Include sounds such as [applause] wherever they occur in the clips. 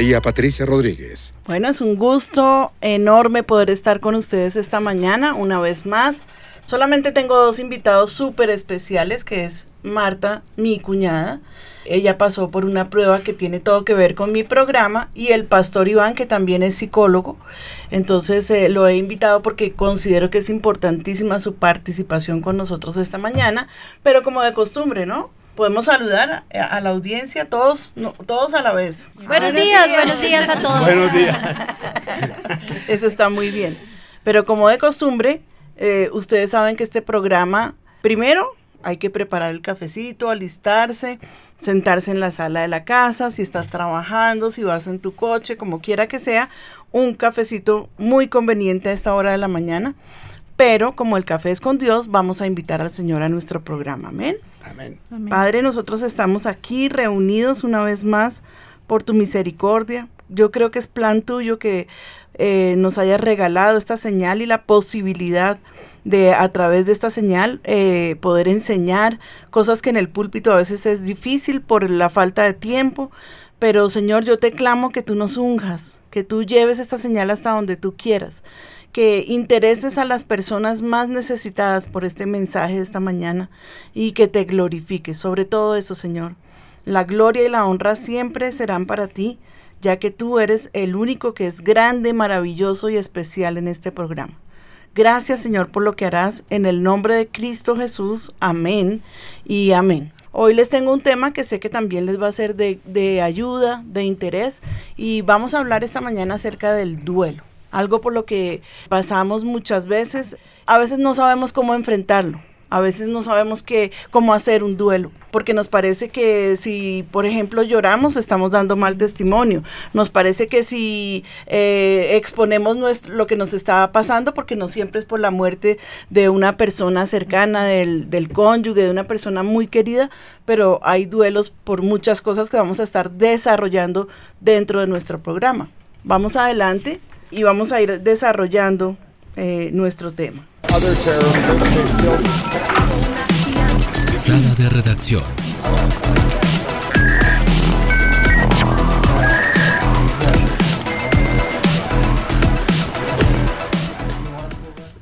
María Patricia Rodríguez. Bueno, es un gusto enorme poder estar con ustedes esta mañana una vez más. Solamente tengo dos invitados súper especiales, que es Marta, mi cuñada. Ella pasó por una prueba que tiene todo que ver con mi programa y el pastor Iván, que también es psicólogo. Entonces eh, lo he invitado porque considero que es importantísima su participación con nosotros esta mañana, pero como de costumbre, ¿no? Podemos saludar a, la audiencia, todos, todos a la vez. Buenos, días, buenos días a [laughs] todos. Buenos días. [laughs] Eso está muy bien. Pero como de costumbre, eh, ustedes saben que este programa, primero, hay que preparar el cafecito, alistarse, sentarse en la sala de la casa, si estás trabajando, si vas en tu coche, como quiera que sea, un cafecito muy conveniente a esta hora de la mañana. Pero como el café es con Dios, vamos a invitar al Señor a nuestro programa. Amén. Amén. Padre, nosotros estamos aquí reunidos una vez más por tu misericordia. Yo creo que es plan tuyo que eh, nos hayas regalado esta señal y la posibilidad de a través de esta señal eh, poder enseñar cosas que en el púlpito a veces es difícil por la falta de tiempo. Pero Señor, yo te clamo que tú nos unjas, que tú lleves esta señal hasta donde tú quieras que intereses a las personas más necesitadas por este mensaje de esta mañana y que te glorifiques. Sobre todo eso, Señor. La gloria y la honra siempre serán para ti, ya que tú eres el único que es grande, maravilloso y especial en este programa. Gracias, Señor, por lo que harás en el nombre de Cristo Jesús. Amén y amén. Hoy les tengo un tema que sé que también les va a ser de, de ayuda, de interés, y vamos a hablar esta mañana acerca del duelo algo por lo que pasamos muchas veces. A veces no sabemos cómo enfrentarlo. A veces no sabemos qué, cómo hacer un duelo, porque nos parece que si, por ejemplo, lloramos, estamos dando mal testimonio. Nos parece que si eh, exponemos lo que nos está pasando, porque no siempre es por la muerte de una persona cercana, del, del cónyuge, de una persona muy querida, pero hay duelos por muchas cosas que vamos a estar desarrollando dentro de nuestro programa. Vamos adelante y vamos a ir desarrollando eh, nuestro tema. Sala de redacción.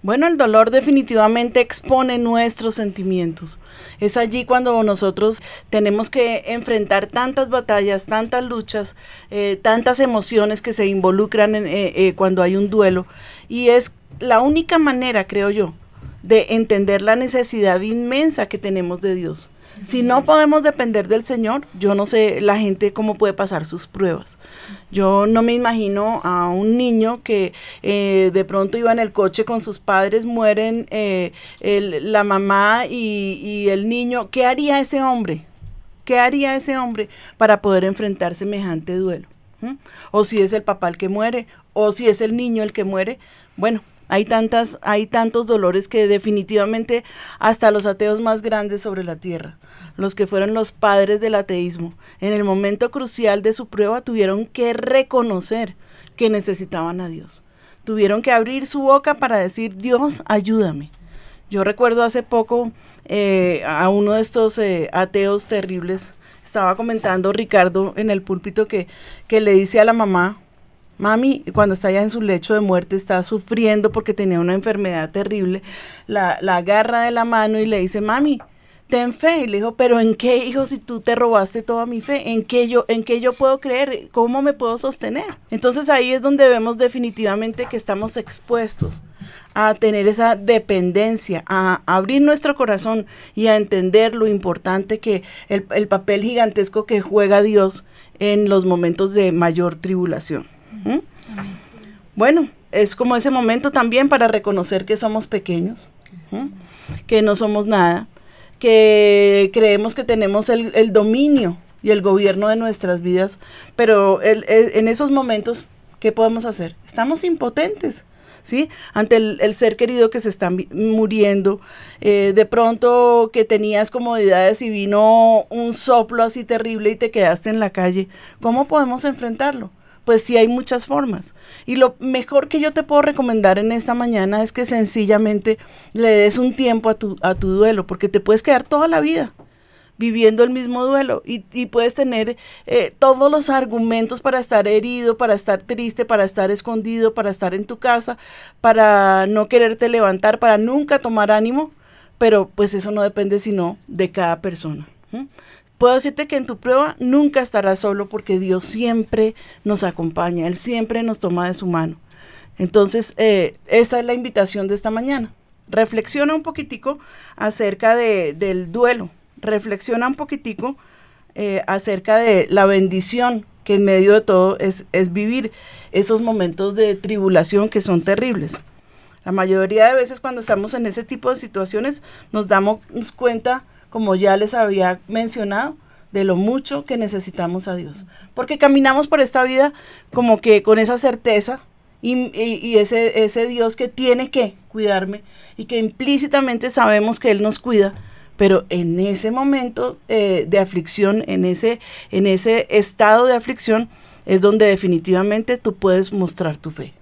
Bueno, el dolor definitivamente expone nuestros sentimientos. Es allí cuando nosotros tenemos que enfrentar tantas batallas, tantas luchas, eh, tantas emociones que se involucran en, eh, eh, cuando hay un duelo. Y es la única manera, creo yo, de entender la necesidad inmensa que tenemos de Dios. Si no podemos depender del Señor, yo no sé la gente cómo puede pasar sus pruebas. Yo no me imagino a un niño que eh, de pronto iba en el coche con sus padres, mueren eh, la mamá y, el niño. ¿Qué haría ese hombre? ¿Qué haría ese hombre para poder enfrentar semejante duelo? ¿Mm? O si es el papá el que muere, o si es el niño el que muere. Bueno, hay tantas, hay tantos dolores que definitivamente hasta los ateos más grandes sobre la tierra, los que fueron los padres del ateísmo, en el momento crucial de su prueba tuvieron que reconocer que necesitaban a Dios. Tuvieron que abrir su boca para decir, Dios, ayúdame. Yo recuerdo hace poco eh, a uno de estos eh, ateos terribles, estaba comentando Ricardo en el púlpito que, que le dice a la mamá, Mami, cuando está ya en su lecho de muerte, está sufriendo porque tenía una enfermedad terrible, la, agarra de la mano y le dice, mami, ten fe. Y le dijo, pero ¿en qué, hijo, si tú te robaste toda mi fe? ¿En qué yo, en qué yo puedo creer? ¿Cómo me puedo sostener? Entonces ahí es donde vemos definitivamente que estamos expuestos a tener esa dependencia, a abrir nuestro corazón y a entender lo importante que el, el papel gigantesco que juega Dios en los momentos de mayor tribulación. Bueno, es como ese momento también para reconocer que somos pequeños, que no somos nada, que creemos que tenemos el, dominio y el gobierno de nuestras vidas, pero en esos momentos, ¿qué podemos hacer? Estamos impotentes. ¿Sí? Ante el, ser querido que se está muriendo, eh, de pronto que tenías comodidades y vino un soplo así terrible y te quedaste en la calle, ¿cómo podemos enfrentarlo? Pues sí hay muchas formas. Y lo mejor que yo te puedo recomendar en esta mañana es que sencillamente le des un tiempo a tu, a tu duelo, porque te puedes quedar toda la vida viviendo el mismo duelo y, puedes tener eh, todos los argumentos para estar herido, para estar triste, para estar escondido, para estar en tu casa, para no quererte levantar, para nunca tomar ánimo, pero pues eso no depende sino de cada persona. Puedo decirte que en tu prueba nunca estarás solo porque Dios siempre nos acompaña, Él siempre nos toma de su mano. Entonces, eh, esa es la invitación de esta mañana. Reflexiona un poquitico acerca de, del duelo, reflexiona un poquitico eh, acerca de la bendición que en medio de todo es, es vivir esos momentos de tribulación que son terribles. La mayoría de veces cuando estamos en ese tipo de situaciones nos damos cuenta como ya les había mencionado, de lo mucho que necesitamos a Dios. Porque caminamos por esta vida como que con esa certeza y, ese, ese Dios que tiene que cuidarme y que implícitamente sabemos que Él nos cuida, pero en ese momento eh, de aflicción, en ese, en ese estado de aflicción, es donde definitivamente tú puedes mostrar tu fe.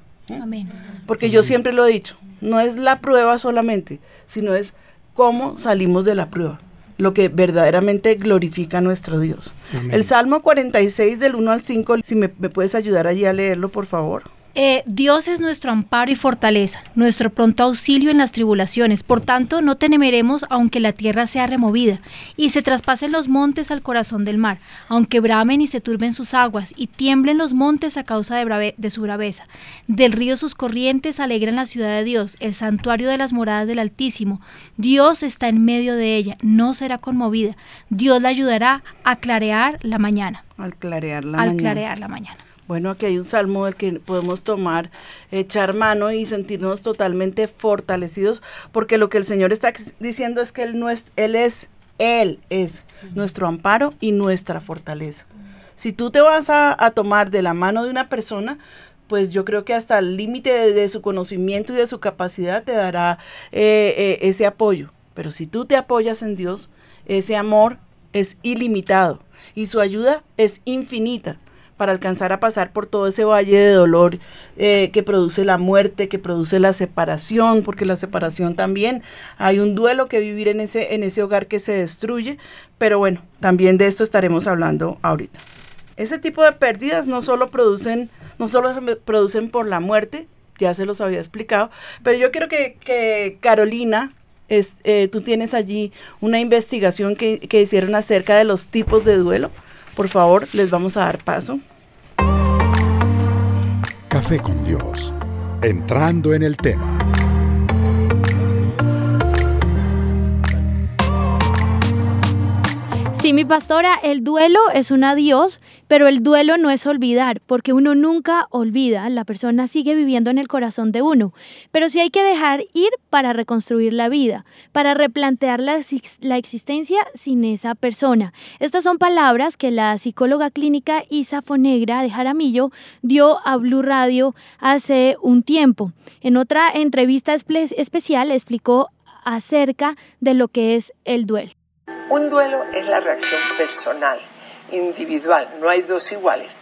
Amén. Porque yo siempre lo he dicho, no es la prueba solamente, sino es cómo salimos de la prueba lo que verdaderamente glorifica a nuestro Dios. El Salmo 46 del 1 al 5, si me, me puedes ayudar allí a leerlo, por favor. Eh, Dios es nuestro amparo y fortaleza, nuestro pronto auxilio en las tribulaciones. Por tanto, no temeremos aunque la tierra sea removida y se traspasen los montes al corazón del mar, aunque bramen y se turben sus aguas y tiemblen los montes a causa de, de su braveza. Del río sus corrientes alegran la ciudad de Dios, el santuario de las moradas del Altísimo. Dios está en medio de ella, no será conmovida. Dios la ayudará a clarear la mañana. Al clarear la al mañana. clarear la mañana. Bueno, aquí hay un salmo del que podemos tomar, echar mano y sentirnos totalmente fortalecidos, porque lo que el Señor está diciendo es que Él, no es, él es, Él es nuestro amparo y nuestra fortaleza. Si tú te vas a, tomar de la mano de una persona, pues yo creo que hasta el límite de, su conocimiento y de su capacidad te dará eh, eh, ese apoyo. Pero si tú te apoyas en Dios, ese amor es ilimitado y su ayuda es infinita para alcanzar a pasar por todo ese valle de dolor eh, que produce la muerte, que produce la separación, porque la separación también hay un duelo que vivir en ese, en ese hogar que se destruye, pero bueno, también de esto estaremos hablando ahorita. Ese tipo de pérdidas no solo producen, no solo se producen por la muerte, ya se los había explicado, pero yo quiero que, Carolina, es, eh, tú tienes allí una investigación que, que hicieron acerca de los tipos de duelo por favor, les vamos a dar paso. Café con Dios. Entrando en el tema. Sí, mi pastora, el duelo es un adiós, pero el duelo no es olvidar, porque uno nunca olvida, la persona sigue viviendo en el corazón de uno, pero sí hay que dejar ir para reconstruir la vida, para replantear la, existencia sin esa persona. Estas son palabras que la psicóloga clínica Isa Fonegra de Jaramillo dio a Blue Radio hace un tiempo. En otra entrevista especial explicó acerca de lo que es el duelo. Un duelo es la reacción personal, individual, no hay dos iguales,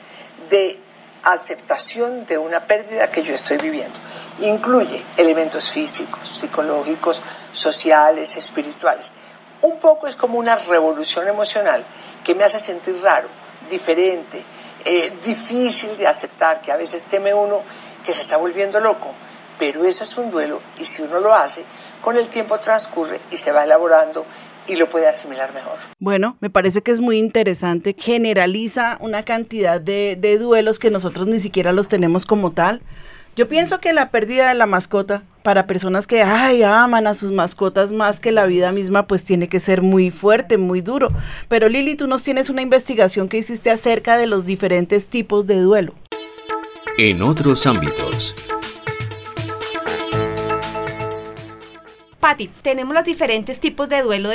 de aceptación de una pérdida que yo estoy viviendo. Incluye elementos físicos, psicológicos, sociales, espirituales. Un poco es como una revolución emocional que me hace sentir raro, diferente, eh, difícil de aceptar, que a veces teme uno que se está volviendo loco. Pero eso es un duelo y si uno lo hace, con el tiempo transcurre y se va elaborando y lo puede asimilar mejor. Bueno, me parece que es muy interesante, generaliza una cantidad de, de duelos que nosotros ni siquiera los tenemos como tal. Yo pienso que la pérdida de la mascota para personas que ay, aman a sus mascotas más que la vida misma, pues tiene que ser muy fuerte, muy duro. Pero Lili, tú nos tienes una investigación que hiciste acerca de los diferentes tipos de duelo. En otros ámbitos. Patti, tenemos los diferentes tipos de duelo,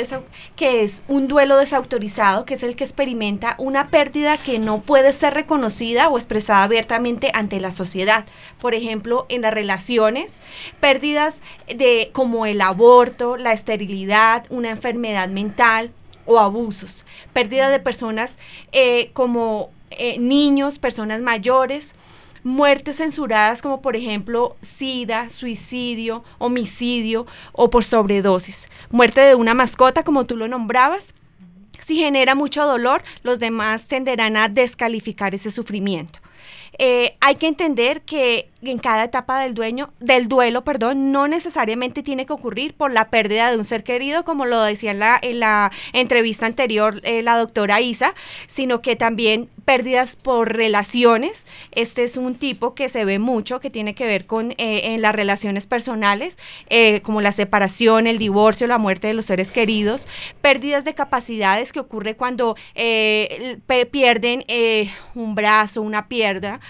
que es un duelo desautorizado, que es el que experimenta una pérdida que no puede ser reconocida o expresada abiertamente ante la sociedad. Por ejemplo, en las relaciones, pérdidas de como el aborto, la esterilidad, una enfermedad mental o abusos. Pérdida de personas eh, como eh, niños, personas mayores muertes censuradas como por ejemplo SIDA, suicidio, homicidio o por sobredosis. Muerte de una mascota como tú lo nombrabas. Si genera mucho dolor, los demás tenderán a descalificar ese sufrimiento. Eh, hay que entender que en cada etapa del dueño, del duelo, perdón, no necesariamente tiene que ocurrir por la pérdida de un ser querido, como lo decía en la, en la entrevista anterior eh, la doctora Isa, sino que también pérdidas por relaciones. Este es un tipo que se ve mucho, que tiene que ver con eh, en las relaciones personales, eh, como la separación, el divorcio, la muerte de los seres queridos, pérdidas de capacidades que ocurre cuando pierden un brazo, una pierna,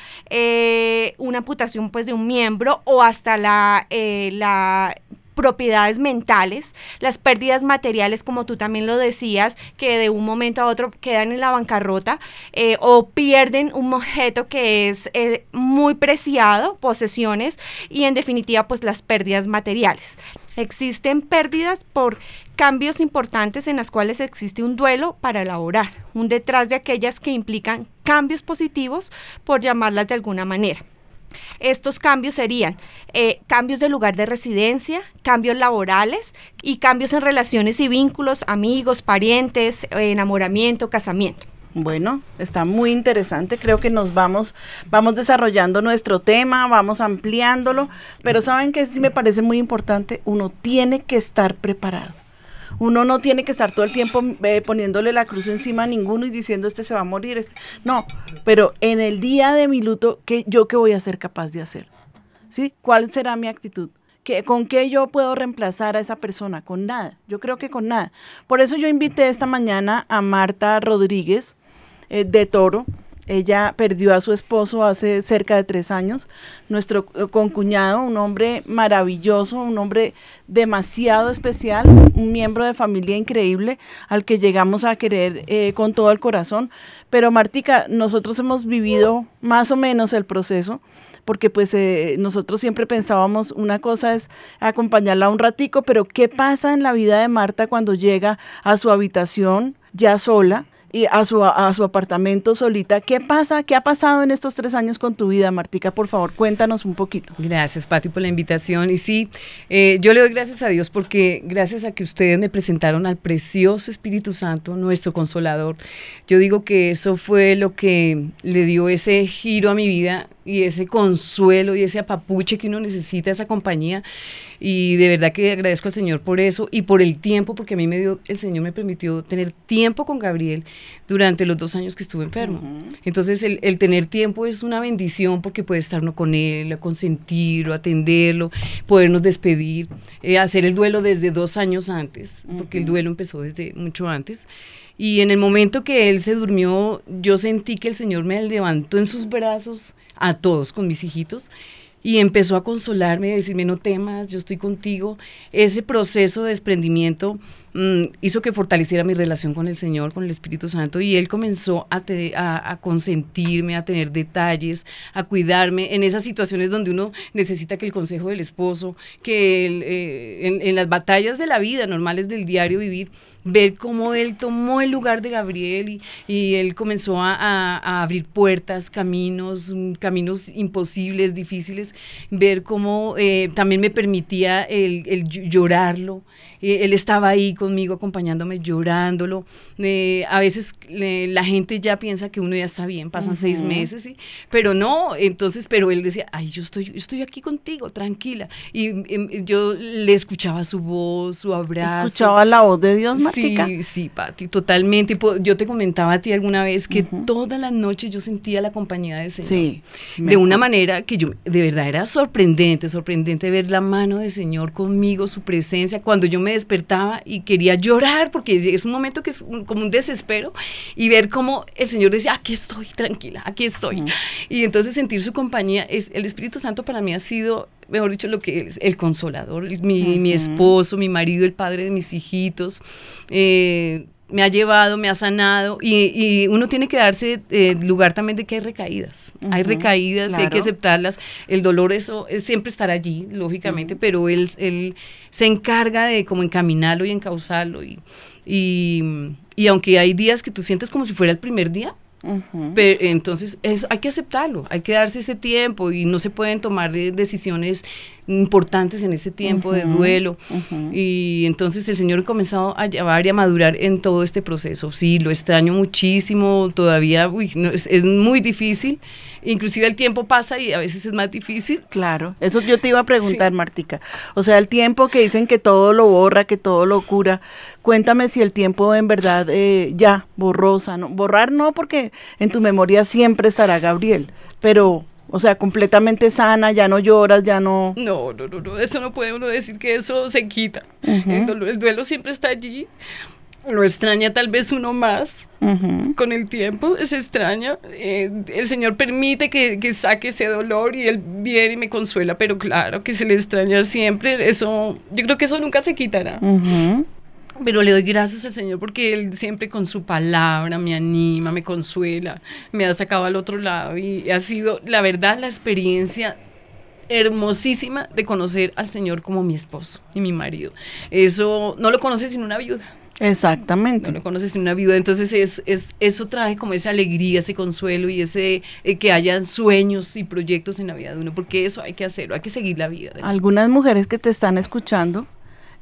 una amputación pues de un miembro o hasta la, eh, la propiedades mentales, las pérdidas materiales, como tú también lo decías, que de un momento a otro quedan en la bancarrota eh, o pierden un objeto que es eh, muy preciado, posesiones, y en definitiva, pues las pérdidas materiales. Existen pérdidas por cambios importantes en las cuales existe un duelo para elaborar, un detrás de aquellas que implican cambios positivos, por llamarlas de alguna manera. Estos cambios serían eh, cambios de lugar de residencia, cambios laborales y cambios en relaciones y vínculos, amigos, parientes, enamoramiento, casamiento. Bueno, está muy interesante. Creo que nos vamos, vamos desarrollando nuestro tema, vamos ampliándolo, pero saben que sí me parece muy importante. Uno tiene que estar preparado. Uno no tiene que estar todo el tiempo eh, poniéndole la cruz encima a ninguno y diciendo este se va a morir. Este. No, pero en el día de mi luto, ¿qué, ¿yo qué voy a ser capaz de hacer? ¿Sí? ¿Cuál será mi actitud? ¿Qué, ¿Con qué yo puedo reemplazar a esa persona? Con nada. Yo creo que con nada. Por eso yo invité esta mañana a Marta Rodríguez eh, de Toro. Ella perdió a su esposo hace cerca de tres años. Nuestro eh, concuñado, un hombre maravilloso, un hombre demasiado especial, un miembro de familia increíble al que llegamos a querer eh, con todo el corazón. Pero Martica, nosotros hemos vivido más o menos el proceso porque pues eh, nosotros siempre pensábamos una cosa es acompañarla un ratico, pero ¿qué pasa en la vida de Marta cuando llega a su habitación ya sola? Y a su, a su apartamento solita. ¿Qué pasa? ¿Qué ha pasado en estos tres años con tu vida, Martica? Por favor, cuéntanos un poquito. Gracias, Pati, por la invitación. Y sí, eh, yo le doy gracias a Dios porque gracias a que ustedes me presentaron al precioso Espíritu Santo, nuestro consolador, yo digo que eso fue lo que le dio ese giro a mi vida y ese consuelo y ese apapuche que uno necesita, esa compañía. Y de verdad que agradezco al Señor por eso y por el tiempo, porque a mí me dio, el Señor me permitió tener tiempo con Gabriel durante los dos años que estuve enfermo. Entonces, el, tener tiempo es una bendición porque puede estar uno con él, consentirlo, atenderlo, podernos despedir, eh, hacer el duelo desde dos años antes, porque el duelo empezó desde mucho antes. Y en el momento que él se durmió, yo sentí que el Señor me levantó en sus brazos a todos con mis hijitos y empezó a consolarme, a decirme no temas, yo estoy contigo. Ese proceso de desprendimiento mm, hizo que fortaleciera mi relación con el Señor, con el Espíritu Santo, y Él comenzó a, consentirme, a tener detalles, a cuidarme en esas situaciones donde uno necesita que el consejo del esposo, que eh, en, las batallas de la vida normales del diario vivir, ver cómo Él tomó el lugar de Gabriel y, Él comenzó a, abrir puertas, caminos, mm, caminos imposibles, difíciles ver cómo eh, también me permitía el llorarlo. Eh, él estaba ahí conmigo acompañándome, llorándolo. Eh, a veces la gente ya piensa que uno ya está bien, pasan seis meses, ¿sí? pero no, entonces, pero él decía, ay, yo estoy, yo estoy aquí contigo, tranquila. Y em, yo le escuchaba su voz, su abrazo. ¿Escuchaba la voz de Dios, Martica? Sí, sí, Pati, totalmente. Yo te comentaba a ti alguna vez que todas las noches yo sentía la compañía del Señor. Sí, de una manera que yo, de verdad, era sorprendente, sorprendente ver la mano del Señor conmigo, su presencia. Cuando yo me despertaba y quería llorar, porque es un momento que es como un desespero, y ver cómo el Señor decía, aquí estoy, tranquila, aquí estoy. Y entonces sentir su compañía, es, el Espíritu Santo para mí ha sido mejor dicho, lo que es el consolador, mi, mi esposo, mi marido, el padre de mis hijitos. Eh, me ha llevado, me ha sanado y, uno tiene que darse eh, lugar también de que hay recaídas. hay recaídas y hay que aceptarlas. El dolor eso es siempre estar allí, lógicamente, pero él, él se encarga de como encaminarlo y encauzarlo. Y, y, y aunque hay días que tú sientes como si fuera el primer día, pero, entonces eso hay que aceptarlo, hay que darse ese tiempo y no se pueden tomar decisiones importantes en ese tiempo de duelo. Y entonces el Señor ha comenzado a llevar y a madurar en todo este proceso. Sí, lo extraño muchísimo, todavía es, muy difícil. Inclusive el tiempo pasa y a veces es más difícil. Claro, eso yo te iba a preguntar, Martica. O sea, el tiempo que dicen que todo lo borra, que todo lo cura. Cuéntame si el tiempo en verdad eh, ya borrosa, ¿no? Borrar no, porque en tu memoria siempre estará Gabriel, pero o sea, completamente sana, ya no lloras, ya no... No, no, no, no, eso no puede uno decir que eso se quita. el, duelo, siempre está allí. Lo extraña tal vez uno más con el tiempo, se extraña. Eh, el Señor permite que, que, saque ese dolor y Él viene y me consuela, pero claro que se le extraña siempre. Eso, yo creo que eso nunca se quitará. Pero le doy gracias al Señor porque Él siempre con su palabra me anima, me consuela, me ha sacado al otro lado y ha sido, la verdad, la experiencia hermosísima de conocer al Señor como mi esposo y mi marido. Eso no lo conoces sin una viuda. Exactamente. No lo conoces sin una viuda. Entonces es, es, eso trae como esa alegría, ese consuelo y ese eh, que hayan sueños y proyectos en la vida de uno, porque eso hay que hacerlo, hay que seguir la vida. Algunas mujeres que te están escuchando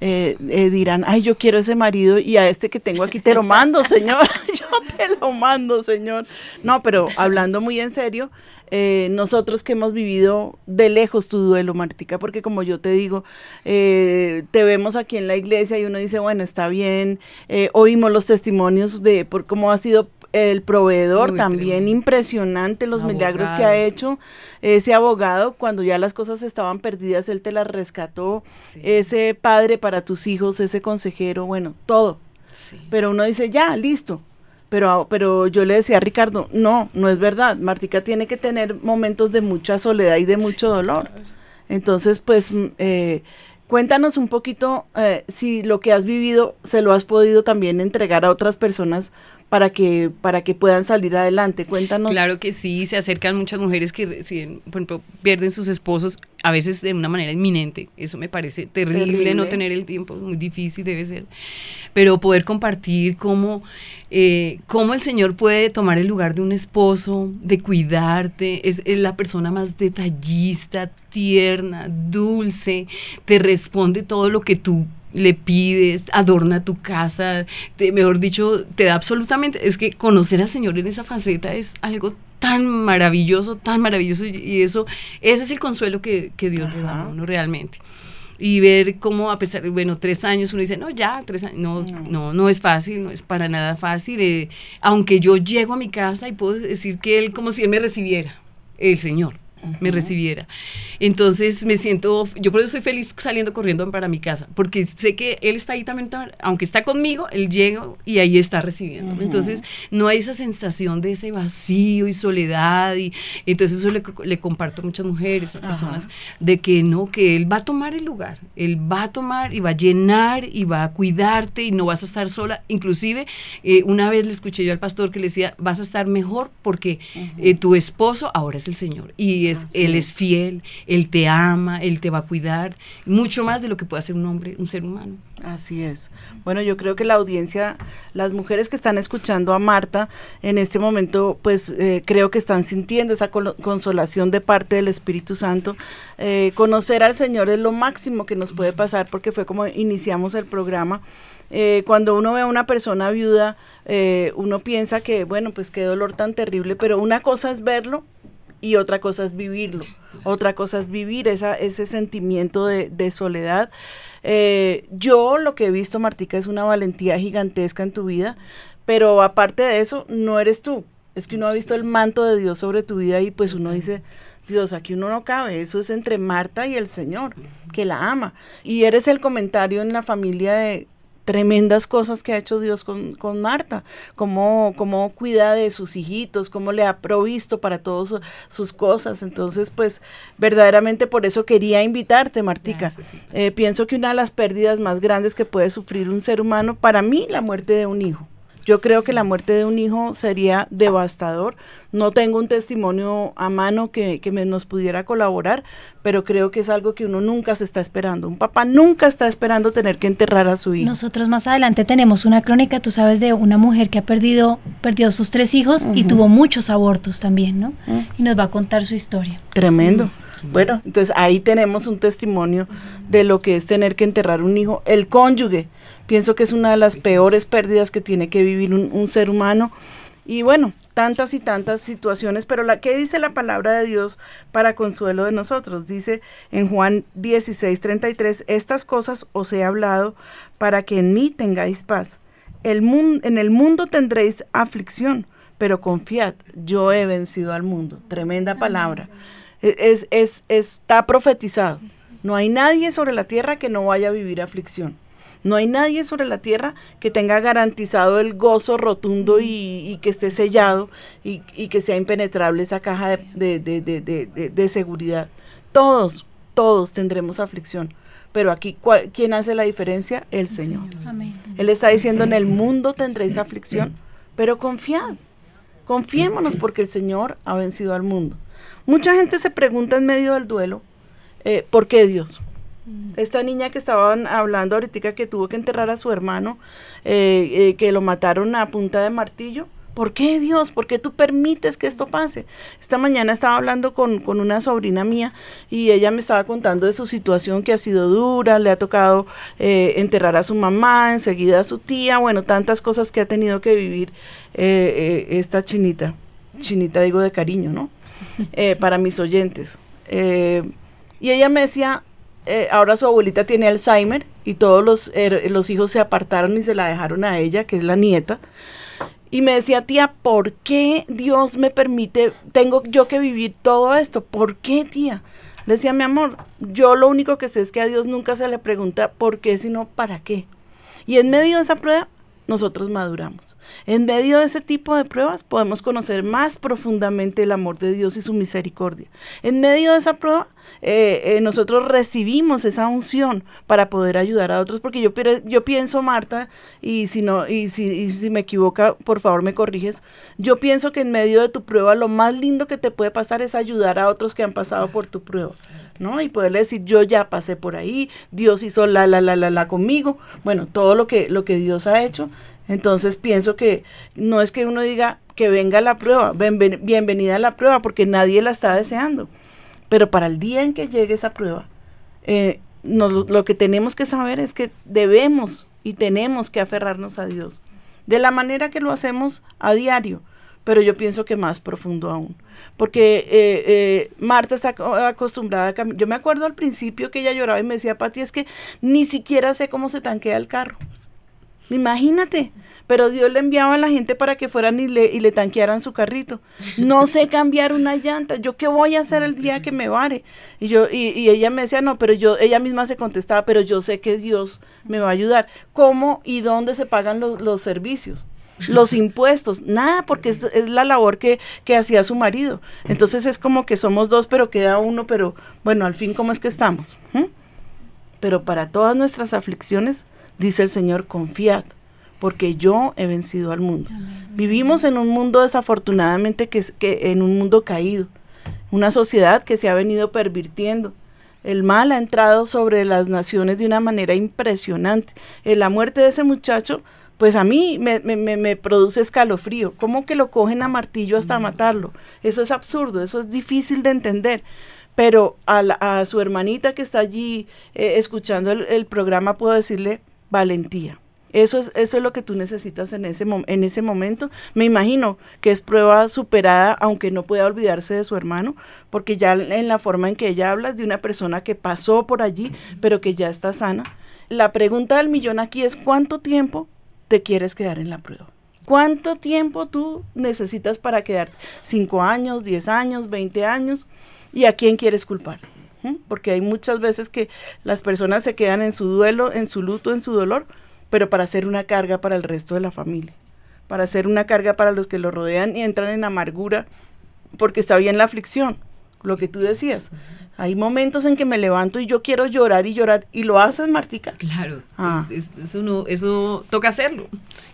eh, eh, dirán, ay, yo quiero ese marido y a este que tengo aquí te lo mando, señor, [laughs] yo te lo mando, señor. No, pero hablando muy en serio, eh, nosotros que hemos vivido de lejos tu duelo, Martica, porque como yo te digo, te vemos aquí en la iglesia y uno dice, bueno, está bien, oímos los testimonios de por cómo ha sido el proveedor también impresionante los milagros que ha hecho ese abogado cuando ya las cosas estaban perdidas él te las rescató ese padre para tus hijos ese consejero bueno todo. Pero uno dice ya listo pero pero yo le decía a Ricardo no no es verdad Martica tiene que tener momentos de mucha soledad y de mucho dolor entonces pues mm, eh, Cuéntanos un poquito eh, si lo que has vivido se lo has podido también entregar a otras personas para que, para que puedan salir adelante. Cuéntanos. Claro que sí, se acercan muchas mujeres que, por ejemplo, pierden sus esposos, a veces de una manera inminente. Eso me parece terrible, no tener el tiempo, muy difícil debe ser. Pero poder compartir cómo, eh, cómo el Señor puede tomar el lugar de un esposo, de cuidarte, es, es la persona más detallista, tierna, dulce, te responde todo lo que tú le pides, adorna tu casa, mejor dicho, te da absolutamente, es que conocer al Señor en esa faceta es algo tan maravilloso, tan maravilloso, y eso, ese es el consuelo que, Dios le da a uno realmente. Y ver cómo a pesar de, bueno, tres años, uno dice, no, ya, tres años, no, no, no, es fácil, no es para nada fácil, eh, aunque yo llego a mi casa y puedo decir que Él, como si Él me recibiera, el Señor me recibiera. Entonces me siento, yo por eso estoy feliz saliendo corriendo para mi casa, porque sé que él está ahí también, aunque está conmigo, él llega y ahí está recibiendo. Entonces no hay esa sensación de ese vacío y soledad y entonces eso le, comparto a muchas mujeres, a personas, de que no, que él va a tomar el lugar, él va a tomar y va a llenar y va a cuidarte y no vas a estar sola. Inclusive eh, una vez le escuché yo al pastor que le decía, vas a estar mejor porque eh, tu esposo ahora es el Señor. Y es, Él es. fiel, Él te ama, Él te va a cuidar, mucho más de lo que puede hacer un hombre, un ser humano. Así es. Bueno, yo creo que la audiencia, las mujeres que están escuchando a Marta en este momento, pues eh, creo que están sintiendo esa consolación de parte del Espíritu Santo. Eh, conocer al Señor es lo máximo que nos puede pasar porque fue como iniciamos el programa. Eh, cuando uno ve a una persona viuda, uno piensa que, bueno, pues qué dolor tan terrible, pero una cosa es verlo y otra cosa es vivirlo, otra cosa es vivir esa, ese sentimiento de, soledad. Eh, yo lo que he visto, Martica, es una valentía gigantesca en tu vida, pero aparte de eso, no eres tú. Es que uno ha visto el manto de Dios sobre tu vida y pues uno dice, Dios, aquí uno no cabe, eso es entre Marta y el Señor, que la ama. Y eres el comentario en la familia de tremendas cosas que ha hecho Dios con, con Marta, cómo, cómo, cuida de sus hijitos, cómo le ha provisto para todas sus cosas. Entonces, pues verdaderamente por eso quería invitarte, Martica. Eh, pienso que una de las pérdidas más grandes que puede sufrir un ser humano, para mí, la muerte de un hijo. Yo creo que la muerte de un hijo sería devastador. No tengo un testimonio a mano que, me nos pudiera colaborar, pero creo que es algo que uno nunca se está esperando. Un papá nunca está esperando tener que enterrar a su hijo. Nosotros más adelante tenemos una crónica, tú sabes, de una mujer que ha perdido, perdió sus tres hijos y tuvo muchos abortos también, ¿no? Y nos va a contar su historia. Tremendo. Bueno, entonces ahí tenemos un testimonio de lo que es tener que enterrar un hijo. El cónyuge, pienso que es una de las peores pérdidas que tiene que vivir un, ser humano. Y bueno, tantas y tantas situaciones, pero la que dice la palabra de Dios para consuelo de nosotros, dice en Juan 16, 33, estas cosas os he hablado para que en mí tengáis paz. El en el mundo tendréis aflicción, pero confiad, yo he vencido al mundo. Tremenda palabra. E, es, es, está profetizado. No hay nadie sobre la tierra que no vaya a vivir aflicción. No hay nadie sobre la tierra que tenga garantizado el gozo rotundo y, que esté sellado y, que sea impenetrable esa caja de, seguridad. Todos, todos tendremos aflicción. Pero aquí, ¿quién hace la diferencia? El Señor. Él está diciendo, en el mundo tendréis aflicción, pero confiad. Confiémonos porque el Señor ha vencido al mundo. Mucha gente se pregunta en medio del duelo, eh, ¿por qué Dios? Mm. Esta niña que estaban hablando ahorita que tuvo que enterrar a su hermano, eh, eh, que lo mataron a punta de martillo. ¿Por qué Dios? ¿Por qué tú permites que esto pase? Esta mañana estaba hablando con, una sobrina mía y ella me estaba contando de su situación que ha sido dura, le ha tocado eh, enterrar a su mamá, enseguida a su tía, bueno, tantas cosas que ha tenido que vivir esta chinita. Chinita digo de cariño, ¿no? [laughs] para mis oyentes. y ella me decía, eh, ahora su abuelita tiene Alzheimer y todos los, los hijos se apartaron y se la dejaron a ella, que es la nieta. Y me decía, tía, ¿por qué Dios me permite, tengo yo que vivir todo esto? ¿Por qué, tía? Le decía, mi amor, yo lo único que sé es que a Dios nunca se le pregunta por qué, sino para qué. Y en medio de esa prueba, nosotros maduramos. En medio de ese tipo de pruebas podemos conocer más profundamente el amor de Dios y su misericordia. En medio de esa prueba, eh, eh, nosotros recibimos esa unción para poder ayudar a otros, porque yo, pienso, Marta, y si, no, y si, y si me equivoca, por favor me corriges, yo pienso que en medio de tu prueba lo más lindo que te puede pasar es ayudar a otros que han pasado por tu prueba. ¿No? Y poderle decir, yo ya pasé por ahí, Dios hizo la, la, la, la, la conmigo, bueno, todo lo que, lo que Dios ha hecho. Entonces pienso que no es que uno diga que venga la prueba, bienvenida a la prueba, porque nadie la está deseando. Pero para el día en que llegue esa prueba, eh, lo que tenemos que saber es que debemos y tenemos que aferrarnos a Dios. De la manera que lo hacemos a diario, pero yo pienso que más profundo aún. Porque eh, eh, Marta está acostumbrada a caminar. Yo me acuerdo al principio que ella lloraba y me decía, Pati, es que ni siquiera sé cómo se tanquea el carro. Imagínate, pero Dios le enviaba a la gente para que fueran y le, y le tanquearan su carrito. No sé cambiar una llanta, ¿yo qué voy a hacer el día que me vare? Y, yo, y, y ella me decía, no, pero yo, ella misma se contestaba, pero yo sé que Dios me va a ayudar. ¿Cómo y dónde se pagan los, los servicios? Los impuestos, nada, porque es, la labor que, hacía su marido. Entonces es como que somos dos, pero queda uno, pero bueno, al fin, ¿cómo es que estamos? ¿Mm? Pero para todas nuestras aflicciones, dice el Señor, confiad, porque yo he vencido al mundo. Vivimos en un mundo desafortunadamente que, que en un mundo caído. una sociedad que se ha venido pervirtiendo. El mal ha entrado sobre las naciones de una manera impresionante. En eh, la muerte de ese muchacho, pues a mí me, me, me, produce escalofrío. ¿Cómo que lo cogen a martillo hasta matarlo? Eso es absurdo, eso es difícil de entender. Pero a, a su hermanita que está allí eh, escuchando el programa puedo decirle valentía eso es, eso es lo que tú necesitas en ese, en ese momento. Me imagino que es prueba superada, aunque no pueda olvidarse de su hermano, porque ya en la forma en que ella habla es de una persona que pasó por allí, pero que ya está sana. La pregunta del millón aquí es ¿cuánto tiempo te quieres quedar en la prueba? ¿Cuánto tiempo tú necesitas para quedarte? ¿Cinco años, diez años, veinte años? ¿Y a quién quieres culpar? ¿Mm? Porque hay muchas veces que las personas se quedan en su duelo, en su luto, en su dolor, pero para ser una carga para el resto de la familia, para ser una carga para los que lo rodean y entran en amargura, porque está bien la aflicción, lo que tú decías. Hay momentos en que me levanto y yo quiero llorar y llorar, y lo haces, Martica. Claro, ah. eso, no, eso toca hacerlo,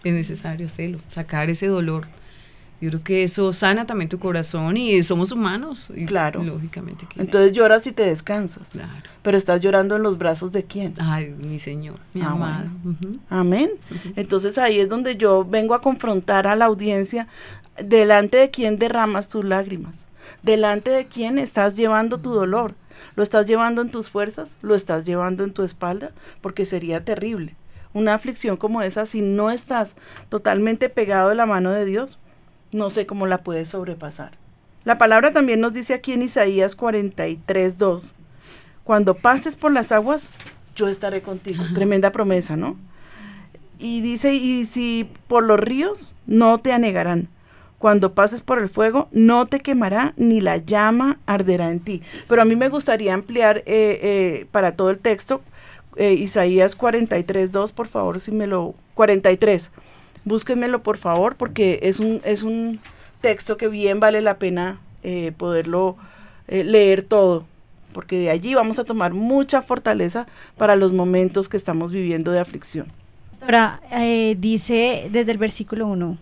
es necesario hacerlo, sacar ese dolor yo creo que eso sana también tu corazón y somos humanos. Y claro. Lógicamente. Entonces lloras y te descansas. Claro. Pero estás llorando en los brazos de quién? Ay, mi Señor, mi ah, amado. Amén. Entonces ahí es donde yo vengo a confrontar a la audiencia delante de quién derramas tus lágrimas. Delante de quién estás llevando tu dolor. ¿Lo estás llevando en tus fuerzas? ¿Lo estás llevando en tu espalda? Porque sería terrible. Una aflicción como esa, si no estás totalmente pegado de la mano de Dios, no sé cómo la puedes sobrepasar. La palabra también nos dice aquí en Isaías 43, 2, cuando pases por las aguas, yo estaré contigo. Tremenda promesa, ¿no? Y dice, y si por los ríos, no te anegarán. Cuando pases por el fuego, no te quemará, ni la llama arderá en ti. Pero a mí me gustaría ampliar eh, eh, para todo el texto, eh, Isaías 43, 2, por favor, si me lo... 43 búsquenmelo por favor, porque es un, es un texto que bien vale la pena eh, poderlo eh, leer todo, porque de allí vamos a tomar mucha fortaleza para los momentos que estamos viviendo de aflicción. Ahora, eh, dice desde el versículo 1,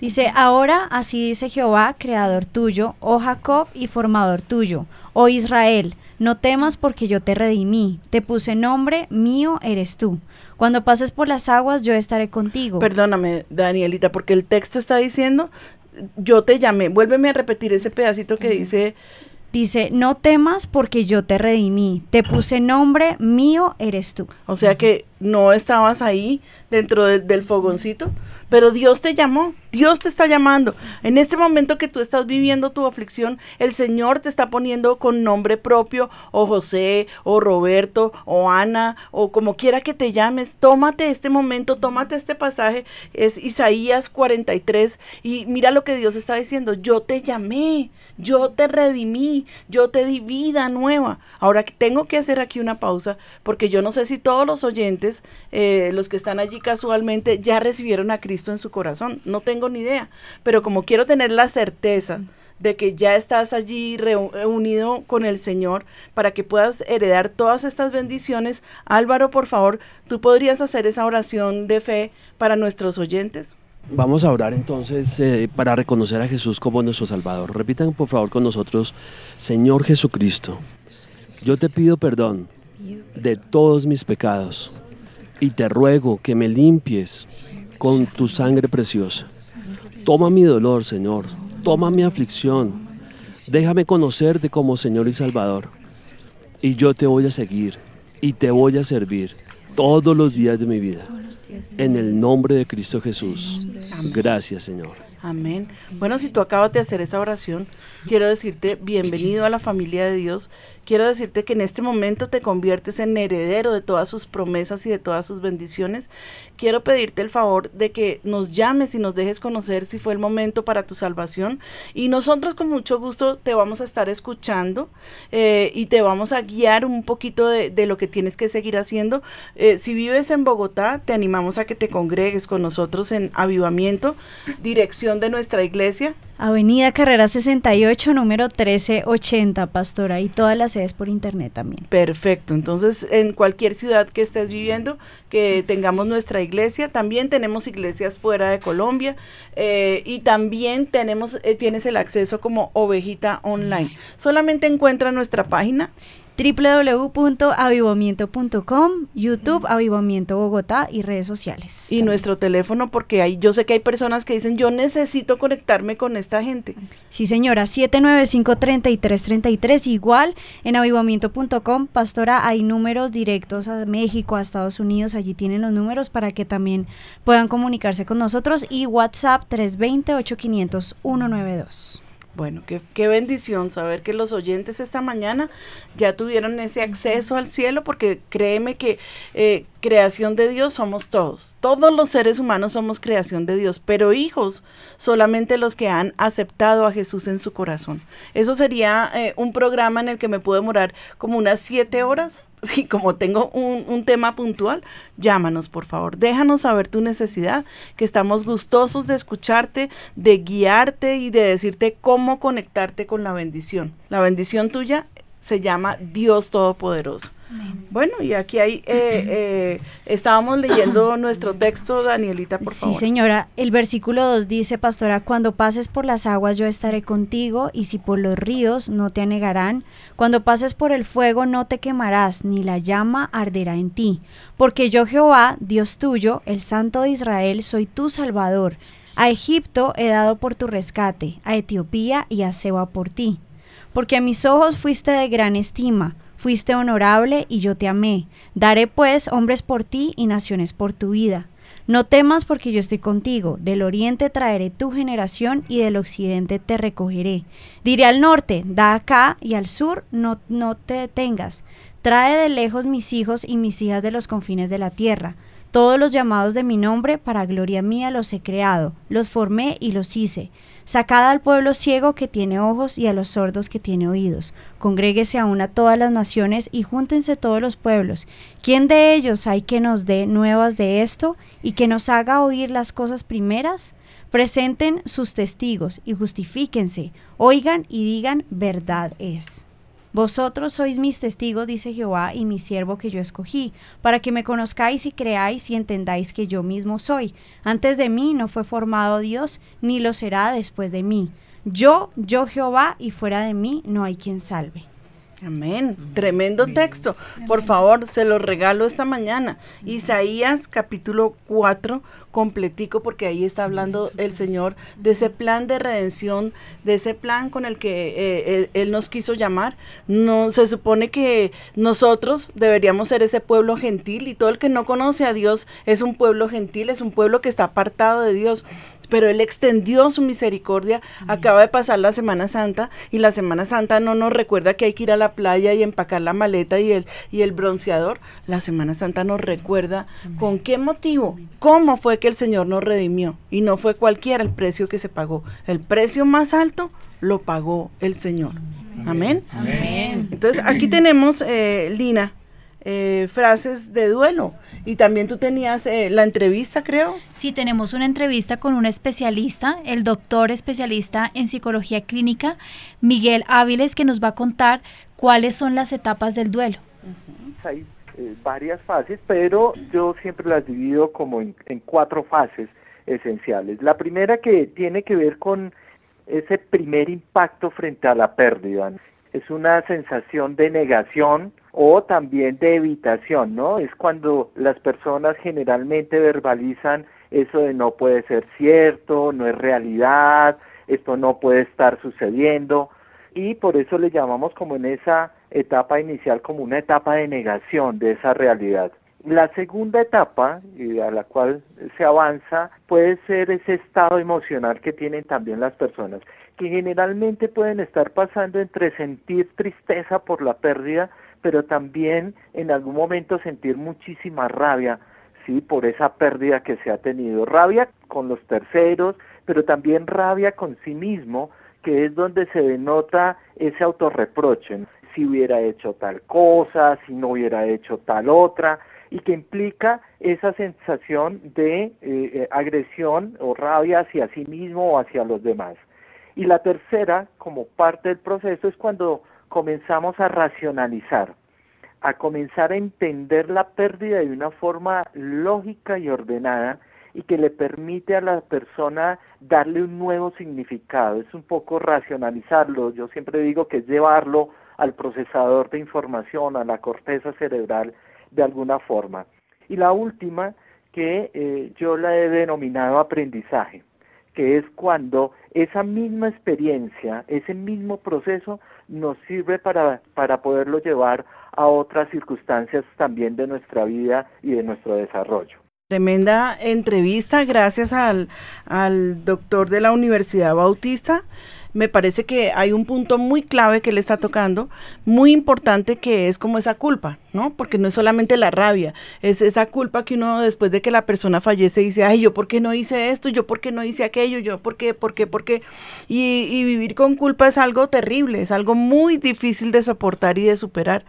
Dice, ahora así dice Jehová, creador tuyo, oh Jacob y formador tuyo, oh Israel, no temas porque yo te redimí, te puse nombre, mío eres tú. Cuando pases por las aguas, yo estaré contigo. Perdóname, Danielita, porque el texto está diciendo, yo te llamé. Vuélveme a repetir ese pedacito que dice... Dice, no temas porque yo te redimí, te puse nombre, mío eres tú. O sea que no estabas ahí dentro del fogoncito, pero Dios te llamó, Dios te está llamando. En este momento que tú estás viviendo tu aflicción, el Señor te está poniendo con nombre propio, o José, o Roberto, o Ana, o como quiera que te llames. Tómate este momento, tómate este pasaje, es Isaías 43, y mira lo que Dios está diciendo, yo te llamé, yo te redimí, yo te di vida nueva. Ahora tengo que hacer aquí una pausa, porque yo no sé si todos los oyentes, eh, los que están allí casualmente, ya recibieron a Cristo en su corazón. No tengo ni idea, pero como quiero tener la certeza de que ya estás allí reunido con el Señor para que puedas heredar todas estas bendiciones, Álvaro, por favor, tú podrías hacer esa oración de fe para nuestros oyentes. Vamos a orar entonces eh, para reconocer a Jesús como nuestro Salvador. Repitan por favor con nosotros, Señor Jesucristo, yo te pido perdón de todos mis pecados y te ruego que me limpies con tu sangre preciosa. Toma mi dolor, Señor. Toma mi aflicción. Déjame conocerte como Señor y Salvador. Y yo te voy a seguir y te voy a servir todos los días de mi vida. En el nombre de Cristo Jesús. Gracias, Señor. Amén. Bueno, si tú acabas de hacer esa oración, quiero decirte bienvenido a la familia de Dios quiero decirte que en este momento te conviertes en heredero de todas sus promesas y de todas sus bendiciones. Quiero pedirte el favor de que nos llames y nos dejes conocer si fue el momento para tu salvación. Y nosotros con mucho gusto te vamos a estar escuchando eh, y te vamos a guiar un poquito de, lo que tienes que seguir haciendo. Eh, si vives en Bogotá, te animamos a que te congregues con nosotros en Avivamiento, dirección dirección de nuestra iglesia? Avenida Carrera 68, número 1380, Pastora, y todas las sedes por internet también. Perfecto, entonces en cualquier ciudad que estés viviendo, que tengamos nuestra iglesia, también tenemos iglesias fuera de Colombia eh, y también tenemos, eh, tienes el acceso como ovejita online. Solamente encuentra nuestra página www.avivamiento.com, YouTube Avivamiento Bogotá y redes sociales. Y nuestro teléfono, porque hay, yo sé que hay personas que dicen, yo necesito conectarme con esta gente. Sí, señora, 795-3333, igual en avivamiento.com, pastora, hay números directos a México, a Estados Unidos, allí tienen los números para que también puedan comunicarse con nosotros y WhatsApp 320-8500-192. Bueno, qué, qué, bendición saber que los oyentes esta mañana ya tuvieron ese acceso al cielo, porque créeme que eh, creación de Dios somos todos. Todos los seres humanos somos creación de Dios, pero hijos solamente los que han aceptado a Jesús en su corazón. Eso sería eh, un programa en el que me puedo demorar como unas siete horas [laughs] y como tengo un, un, tema puntual, llámanos por favor, déjanos saber tu necesidad, que estamos gustosos de escucharte, de guiarte y de decirte cómo conectarte con la bendición. La bendición tuya se llama Dios Todopoderoso. Bueno, y aquí hay, eh, eh, estábamos leyendo [coughs] nuestro texto, Danielita, por favor. Sí, señora, el versículo 2 dice, pastora, cuando pases por las aguas yo estaré contigo, y si por los ríos no te anegarán, cuando pases por el fuego no te quemarás, ni la llama arderá en ti, porque yo Jehová, Dios tuyo, el Santo de Israel, soy tu Salvador. A Egipto he dado por tu rescate, a Etiopía y a Seba por ti. Porque a mis ojos fuiste de gran estima, fuiste honorable y yo te amé. Daré pues hombres por ti y naciones por tu vida. No temas porque yo estoy contigo. Del oriente traeré tu generación y del occidente te recogeré. Diré al norte, da acá, y al sur, no, no te detengas. Trae de lejos mis hijos y mis hijas de los confines de la tierra. Todos los llamados de mi nombre, para gloria mía los he creado, los formé y los hice. Sacad al pueblo ciego que tiene ojos y a los sordos que tiene oídos. Congréguese aún a todas las naciones y júntense todos los pueblos. ¿Quién de ellos hay que nos dé nuevas de esto y que nos haga oír las cosas primeras? Presenten sus testigos y justifíquense, oigan y digan verdad es. Vosotros sois mis testigos, dice Jehová, y mi siervo que yo escogí, para que me conozcáis y creáis y entendáis que yo mismo soy. Antes de mí no fue formado Dios, ni lo será después de mí. Yo, yo Jehová, y fuera de mí no hay quien salve. Amén. Tremendo texto. Por favor, se lo regalo esta mañana. Isaías capítulo 4, completico, porque ahí está hablando el Señor de ese plan de redención, de ese plan con el que eh, él, él, nos quiso llamar. No, se supone que nosotros deberíamos ser ese pueblo gentil y todo el que no conoce a Dios es un pueblo gentil, es un pueblo que está apartado de Dios pero Él extendió su misericordia. Acaba de pasar la Semana Santa y la Semana Santa no nos recuerda que hay que ir a la playa y empacar la maleta y el, y el bronceador. La Semana Santa nos recuerda con qué motivo, cómo fue que el Señor nos redimió. Y no fue cualquiera el precio que se pagó. El precio más alto lo pagó el Señor. Amén. Amén. Entonces aquí tenemos, eh, Lina, eh, frases de duelo. Y también tú tenías eh, la entrevista, creo. Sí, tenemos una entrevista con un especialista, el doctor especialista en psicología clínica, Miguel Áviles, que nos va a contar cuáles son las etapas del duelo. Hay eh, varias fases, pero yo siempre las divido como en, en cuatro fases esenciales. La primera que tiene que ver con ese primer impacto frente a la pérdida. Es una sensación de negación, o también de evitación, ¿no? Es cuando las personas generalmente verbalizan eso de no puede ser cierto, no es realidad, esto no puede estar sucediendo y por eso le llamamos como en esa etapa inicial como una etapa de negación de esa realidad. La segunda etapa, a la cual se avanza, puede ser ese estado emocional que tienen también las personas, que generalmente pueden estar pasando entre sentir tristeza por la pérdida, pero también en algún momento sentir muchísima rabia, sí, por esa pérdida que se ha tenido. Rabia con los terceros, pero también rabia con sí mismo, que es donde se denota ese autorreproche. Si hubiera hecho tal cosa, si no hubiera hecho tal otra, y que implica esa sensación de eh, eh, agresión o rabia hacia sí mismo o hacia los demás. Y la tercera, como parte del proceso, es cuando comenzamos a racionalizar, a comenzar a entender la pérdida de una forma lógica y ordenada y que le permite a la persona darle un nuevo significado. Es un poco racionalizarlo. Yo siempre digo que es llevarlo al procesador de información, a la corteza cerebral de alguna forma. Y la última, que eh, yo la he denominado aprendizaje, que es cuando esa misma experiencia, ese mismo proceso nos sirve para, para poderlo llevar a otras circunstancias también de nuestra vida y de nuestro desarrollo. Tremenda entrevista, gracias al, al doctor de la Universidad Bautista. Me parece que hay un punto muy clave que le está tocando, muy importante, que es como esa culpa, ¿no? Porque no es solamente la rabia, es esa culpa que uno después de que la persona fallece dice, ay, yo por qué no hice esto, yo por qué no hice aquello, yo por qué, por qué, por qué. Y, vivir con culpa es algo terrible, es algo muy difícil de soportar y de superar.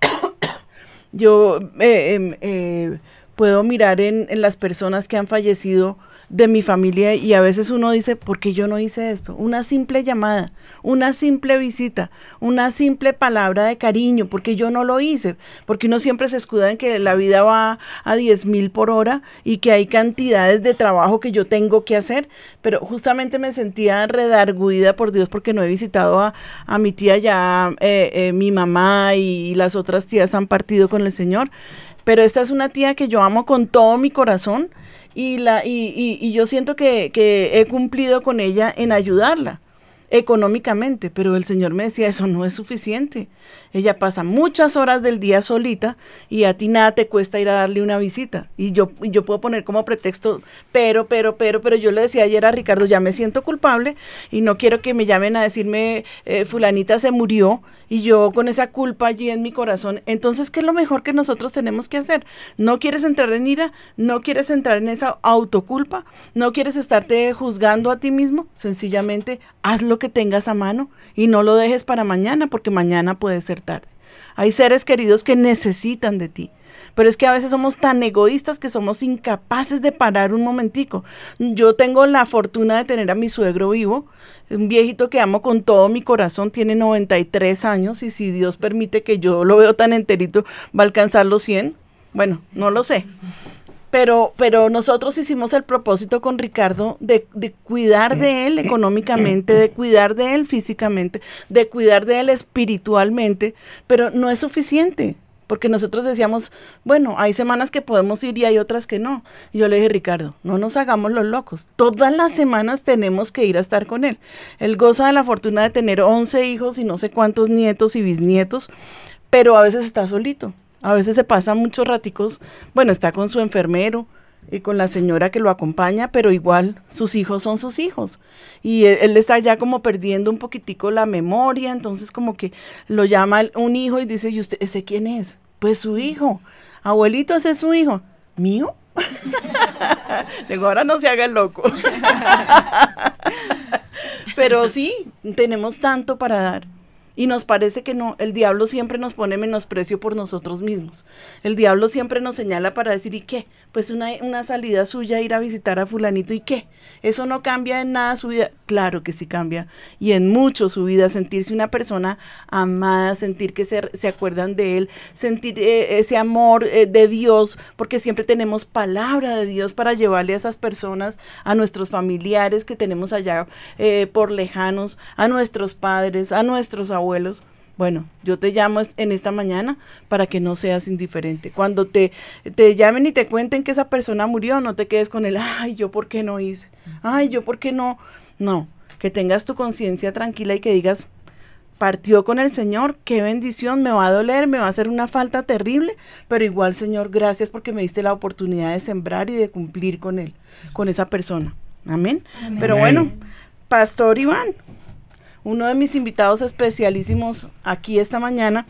[coughs] yo eh, em, eh, puedo mirar en, las personas que han fallecido de mi familia y a veces uno dice, ¿por qué yo no hice esto? Una simple llamada, una simple visita, una simple palabra de cariño, porque yo no lo hice, porque uno siempre se escuda en que la vida va a 10 mil por hora y que hay cantidades de trabajo que yo tengo que hacer, pero justamente me sentía redarguida por Dios porque no he visitado a, a mi tía ya, eh, eh, mi mamá y las otras tías han partido con el Señor pero esta es una tía que yo amo con todo mi corazón y, la, y, y, y yo siento que, que, he cumplido con ella en ayudarla económicamente, pero el Señor me decía, eso no es suficiente. Ella pasa muchas horas del día solita y a ti nada te cuesta ir a darle una visita. Y yo, yo puedo poner como pretexto, pero, pero, pero, pero yo le decía ayer a Ricardo, ya me siento culpable y no quiero que me llamen a decirme, eh, fulanita se murió y yo con esa culpa allí en mi corazón. Entonces, ¿qué es lo mejor que nosotros tenemos que hacer? ¿No quieres entrar en ira? ¿No quieres entrar en esa autoculpa? ¿No quieres estarte juzgando a ti mismo? Sencillamente, haz lo que tengas a mano y no lo dejes para mañana, porque mañana puede ser tarde. Hay seres queridos que necesitan de ti. Pero es que a veces somos tan egoístas que somos incapaces de parar un momentico. Yo tengo la fortuna de tener a mi suegro vivo, un viejito que amo con todo mi corazón, tiene 93 años y si Dios permite que yo lo veo tan enterito, va a alcanzar los 100. Bueno, no lo sé. Pero, pero nosotros hicimos el propósito con Ricardo de, de, cuidar de él económicamente, de cuidar de él físicamente, de cuidar de él espiritualmente, pero no es suficiente porque nosotros decíamos, bueno, hay semanas que podemos ir y hay otras que no. Y yo le dije, Ricardo, no nos hagamos los locos. Todas las semanas tenemos que ir a estar con él. Él goza de la fortuna de tener 11 hijos y no sé cuántos nietos y bisnietos, pero a veces está solito. A veces se pasa muchos raticos, bueno, está con su enfermero y con la señora que lo acompaña, pero igual sus hijos son sus hijos. Y él, él, está ya como perdiendo un poquitico la memoria, entonces como que lo llama un hijo y dice, ¿y usted ese quién es? Pues su hijo. Abuelito, ese es su hijo. ¿Mío? [laughs] Digo, ahora no se haga el loco. [laughs] pero sí, tenemos tanto para dar. Y nos parece que no, el diablo siempre nos pone menosprecio por nosotros mismos. El diablo siempre nos señala para decir, ¿y qué? Pues una, una salida suya ir a visitar a fulanito, ¿y qué? Eso no cambia en nada su vida. Claro que sí cambia. Y en mucho su vida, sentirse una persona amada, sentir que se, se acuerdan de él, sentir eh, ese amor eh, de Dios, porque siempre tenemos palabra de Dios para llevarle a esas personas, a nuestros familiares que tenemos allá eh, por lejanos, a nuestros padres, a nuestros abuelos abuelos, bueno, yo te llamo en esta mañana para que no seas indiferente. Cuando te, te llamen y te cuenten que esa persona murió, no te quedes con el, ay, yo por qué no hice, ay, yo por qué no. No, que tengas tu conciencia tranquila y que digas, partió con el Señor, qué bendición, me va a doler, me va a hacer una falta terrible, pero igual, Señor, gracias porque me diste la oportunidad de sembrar y de cumplir con Él, con esa persona. Amén. Amén. Pero bueno, Pastor Iván, uno de mis invitados especialísimos aquí esta mañana.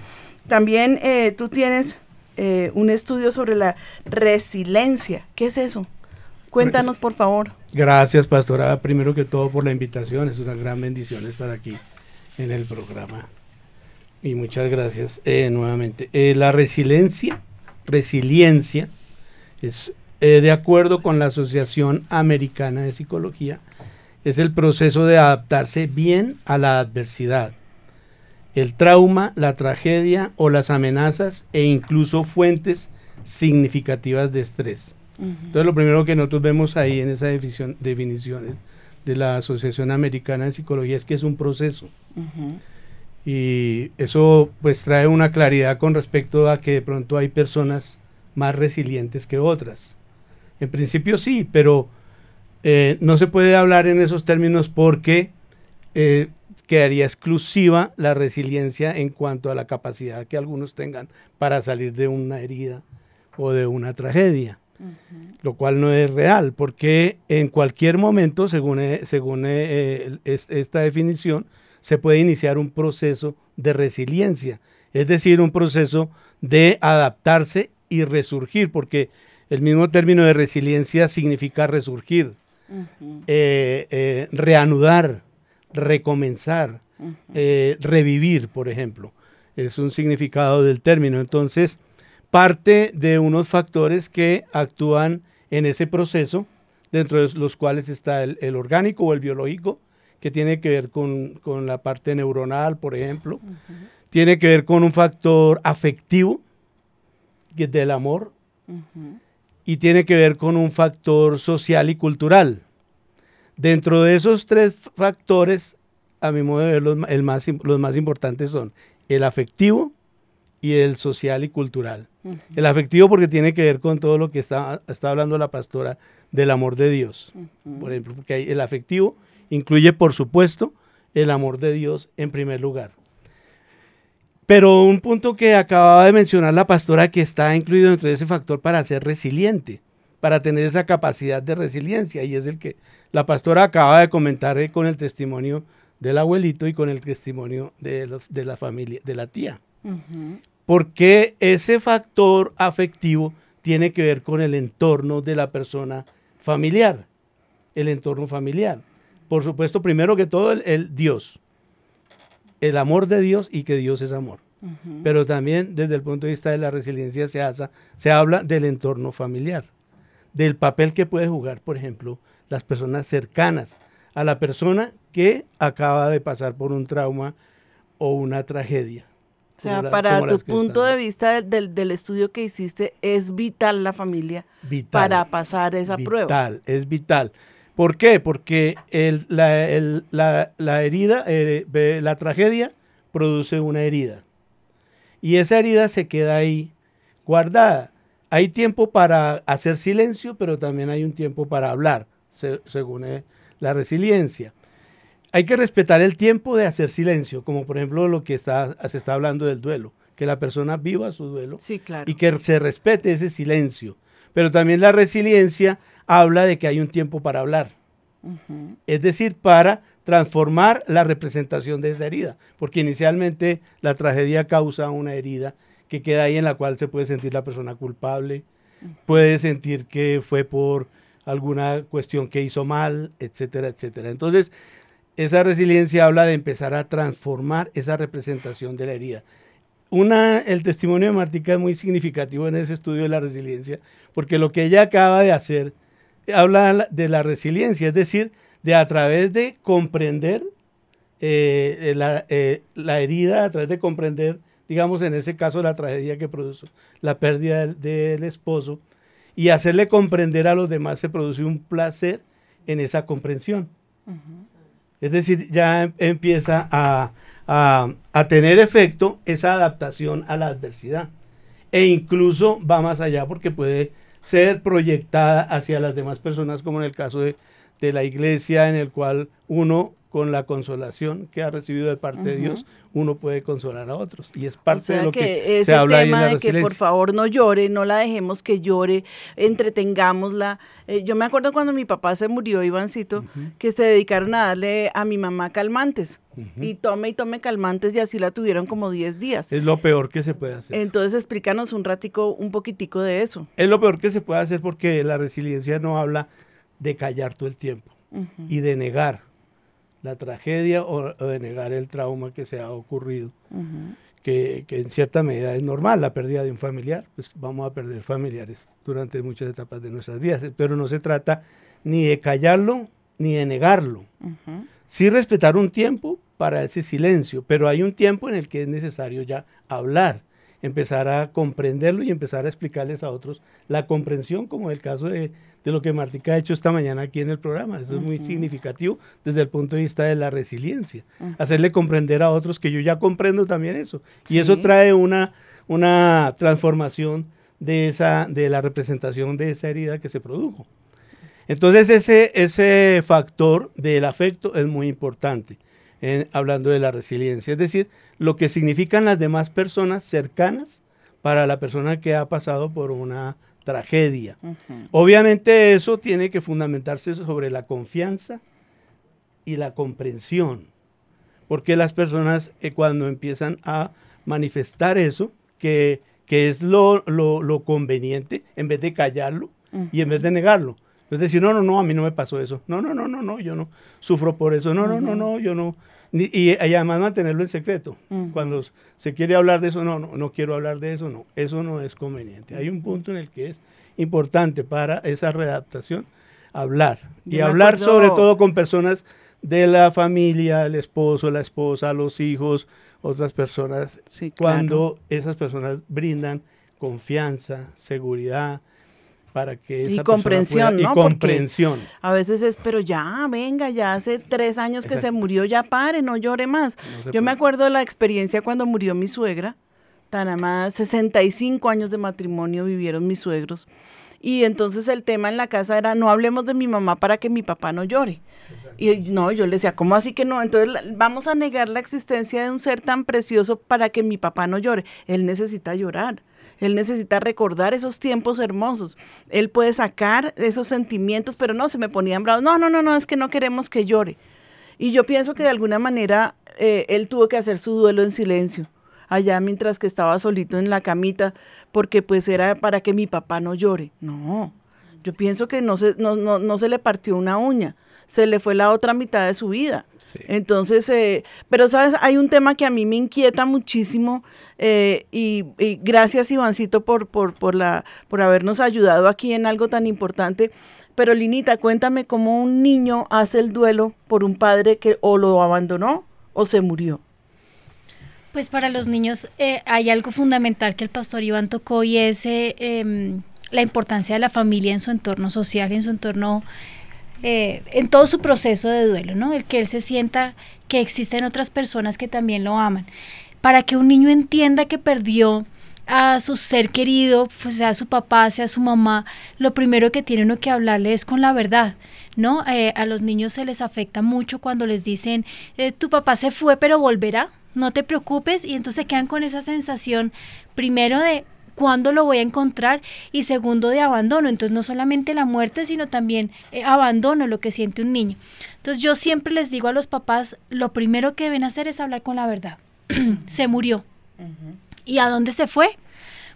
También eh, tú tienes eh, un estudio sobre la resiliencia. ¿Qué es eso? Cuéntanos, por favor. Gracias, pastora, primero que todo por la invitación. Es una gran bendición estar aquí en el programa. Y muchas gracias eh, nuevamente. la resiliencia resiliencia es, eh, de acuerdo con la Asociación Americana de Psicología, es el proceso de adaptarse bien a la adversidad, el trauma, la tragedia o las amenazas e incluso fuentes significativas de estrés. Entonces lo primero que nosotros vemos ahí en esa definición, definiciones de la Asociación Americana de Psicología es que es un proceso. Y eso pues trae una claridad con respecto a que de pronto hay personas más resilientes que otras. En principio sí, pero eh, no se puede hablar en esos términos porque eh, quedaría exclusiva la resiliencia en cuanto a la capacidad que algunos tengan para salir de una herida o de una tragedia, lo cual no es real, porque en cualquier momento, según, eh, según esta definición, se puede iniciar un proceso de resiliencia, es decir, un proceso de adaptarse y resurgir, porque el mismo término de resiliencia significa resurgir, eh, eh, reanudar, recomenzar, eh, revivir, por ejemplo. Es un significado del término. Entonces, parte de unos factores que actúan en ese proceso, dentro de los cuales está el orgánico o el biológico, que tiene que ver con, la parte neuronal, por ejemplo. Tiene que ver con un factor afectivo, que es del amor. Y tiene que ver con un factor social y cultural. Dentro de esos tres factores, a mi modo de ver, los, el más, los más importantes son el afectivo y el social y cultural. El afectivo porque tiene que ver con todo lo que está, está hablando la pastora del amor de Dios. Por ejemplo, porque el afectivo Incluye, por supuesto, el amor de Dios en primer lugar. Pero un punto que acababa de mencionar la pastora que está incluido dentro de ese factor para ser resiliente, para tener esa capacidad de resiliencia, y es el que la pastora acaba de comentar eh, con el testimonio del abuelito y con el testimonio de, de la familia, de la tía. Porque ese factor afectivo tiene que ver con el entorno de la persona familiar, el entorno familiar. Por supuesto, primero que todo, el, Dios, el amor de Dios y que Dios es amor. Pero también desde el punto de vista de la resiliencia se, se habla del entorno familiar, del papel que puede jugar, por ejemplo, las personas cercanas a la persona que acaba de pasar por un trauma o una tragedia. O sea, para tu punto de vista del, estudio que hiciste, es vital la familia para pasar esa prueba. Vital, es vital. ¿Por qué? Porque la, herida, eh, la tragedia produce una herida. Y esa herida se queda ahí guardada. Hay tiempo para hacer silencio, pero también hay un tiempo para hablar, según eh, la resiliencia. Hay que respetar el tiempo de hacer silencio, como por ejemplo lo que está, se está hablando del duelo, que la persona viva su duelo sí, claro. y que se respete ese silencio. Pero también la resiliencia habla de que hay un tiempo para hablar. Es decir, para transformar la representación de esa herida, porque inicialmente la tragedia causa una herida que queda ahí en la cual se puede sentir la persona culpable, puede sentir que fue por alguna cuestión que hizo mal, etcétera, etcétera. Entonces, esa resiliencia habla de empezar a transformar esa representación de la herida. Una, el testimonio de Martica es muy significativo en ese estudio de la resiliencia, porque lo que ella acaba de hacer habla de la resiliencia, es decir, de a través de comprender eh, eh, la, herida, a través de comprender, digamos, en ese caso, la tragedia que produjo la pérdida del, esposo, y hacerle comprender a los demás se produce un placer en esa comprensión. Es decir, ya em, empieza a, a, tener efecto esa adaptación a la adversidad. E incluso va más allá porque puede ser proyectada hacia las demás personas, como en el caso de, de la iglesia, en el cual uno con la consolación que ha recibido de parte de Dios, uno puede consolar a otros. Y es parte de lo que, se habla tema de que por favor no llore, no la dejemos que llore, entretengámosla. Eh, yo me acuerdo cuando mi papá se murió, Ivancito, que se dedicaron a darle a mi mamá calmantes. Y tome y tome calmantes y así la tuvieron como 10 días. Es lo peor que se puede hacer. Entonces explícanos un ratico, un poquitico de eso. Es lo peor que se puede hacer porque la resiliencia no habla de callar todo el tiempo y de negar la tragedia o, de negar el trauma que se ha ocurrido. que, que, en cierta medida es normal la pérdida de un familiar, pues vamos a perder familiares durante muchas etapas de nuestras vidas, pero no se trata ni de callarlo ni de negarlo. Sí respetar un tiempo para ese silencio, pero hay un tiempo en el que es necesario ya hablar, empezar a comprenderlo y empezar a explicarles a otros la comprensión, como el caso de, de lo que Martica ha hecho esta mañana aquí en el programa. Eso es muy significativo desde el punto de vista de la resiliencia. Hacerle comprender a otros que yo ya comprendo también eso. Y eso trae una, una transformación de, esa, de la representación de esa herida que se produjo. Entonces ese, ese factor del afecto es muy importante, hablando de la resiliencia, es decir, lo que significan las demás personas cercanas para la persona que ha pasado por una tragedia. Obviamente eso tiene que fundamentarse sobre la confianza y la comprensión, porque las personas eh, cuando empiezan a manifestar eso, que, que es lo, lo, lo, conveniente, en vez de callarlo y en vez de negarlo, es decir, no, no, no, a mí no me pasó eso. No, no, no, no, no, yo no sufro por eso. No, no, no, no, yo no. y, además mantenerlo en secreto. Cuando se quiere hablar de eso, no, no, no quiero hablar de eso, no. Eso no es conveniente. Hay un punto en el que es importante para esa readaptación hablar. y hablar sobre todo con personas de la familia, el esposo, la esposa, los hijos, otras personas, cuando esas personas brindan confianza, seguridad, para que esa y comprensión, pueda, ¿no? Y comprensión. a veces es, pero ya, venga, ya hace tres años que se murió, ya pare, no llore más. Yo me acuerdo de la experiencia cuando murió mi suegra, tan amada, 65 años de matrimonio vivieron mis suegros. Y entonces el tema en la casa era, no hablemos de mi mamá para que mi papá no llore. Y no, yo le decía, ¿cómo así que no? Entonces vamos a negar la existencia de un ser tan precioso para que mi papá no llore. Él necesita llorar. Él necesita recordar esos tiempos hermosos. Él puede sacar esos sentimientos, pero no, se me ponían bravos. No, no, no, no, es que no queremos que llore. Y yo pienso que de alguna manera eh, él tuvo que hacer su duelo en silencio, allá mientras que estaba solito en la camita, porque pues era para que mi papá no llore. No, yo pienso que no se, no, no, no se le partió una uña, se le fue la otra mitad de su vida. Entonces, eh, pero sabes, hay un tema que a mí me inquieta muchísimo eh, y, gracias Ivancito por, por, por, la, por habernos ayudado aquí en algo tan importante. Pero Linita, cuéntame cómo un niño hace el duelo por un padre que o lo abandonó o se murió. Pues para los niños eh, hay algo fundamental que el pastor Iván tocó y es em, la importancia de la familia en su entorno social, en su entorno eh, en todo su proceso de duelo, ¿no? El que él se sienta que existen otras personas que también lo aman. Para que un niño entienda que perdió a su ser querido, pues sea su papá, sea su mamá, lo primero que tiene uno que hablarle es con la verdad, ¿no? Eh, a los niños se les afecta mucho cuando les dicen, eh, tu papá se fue pero volverá, no te preocupes, y entonces quedan con esa sensación, primero de cuándo lo voy a encontrar y segundo de abandono. Entonces no solamente la muerte, sino también eh, abandono, lo que siente un niño. Entonces yo siempre les digo a los papás, lo primero que deben hacer es hablar con la verdad. [clears throat] se murió. ¿Y a dónde se fue?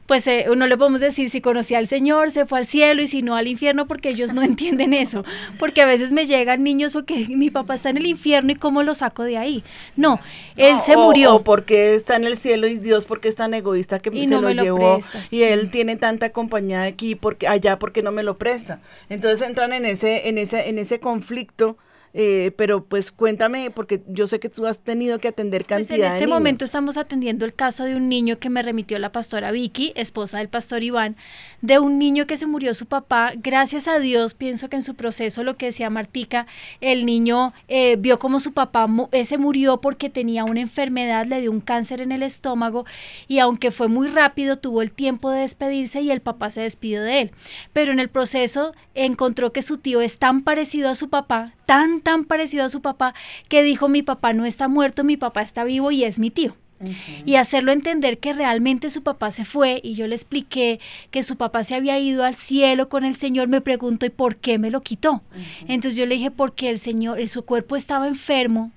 Pues eh, no le podemos decir si conocía al Señor, se fue al cielo y si no al infierno, porque ellos no [laughs] entienden eso. Porque a veces me llegan niños porque mi papá está en el infierno y cómo lo saco de ahí. No, él se murió. O porque está en el cielo y Dios porque es tan egoísta que se lo, llevó y él tiene tanta compañía aquí porque allá porque no me lo presta. Entonces entran en ese en ese en ese conflicto eh, pero pues cuéntame, porque yo sé que tú has tenido que atender cantidad pues en este momento estamos atendiendo el caso de un niño que me remitió la pastora Vicky, esposa del pastor Iván, de un niño que se murió su papá. Gracias a Dios, pienso que en su proceso, lo que decía Martica, el niño eh, vio como su papá se murió porque tenía una enfermedad, le dio un cáncer en el estómago y aunque fue muy rápido, tuvo el tiempo de despedirse y el papá se despidió de él. Pero en el proceso encontró que su tío es tan parecido a su papá, tan, tan parecido a su papá, que dijo, mi papá no está muerto, mi papá está vivo y es mi tío. Y hacerlo entender que realmente su papá se fue y yo le expliqué que su papá se había ido al cielo con el Señor, me preguntó, ¿y por qué me lo quitó? Entonces yo le dije, porque el Señor, su cuerpo estaba enfermo,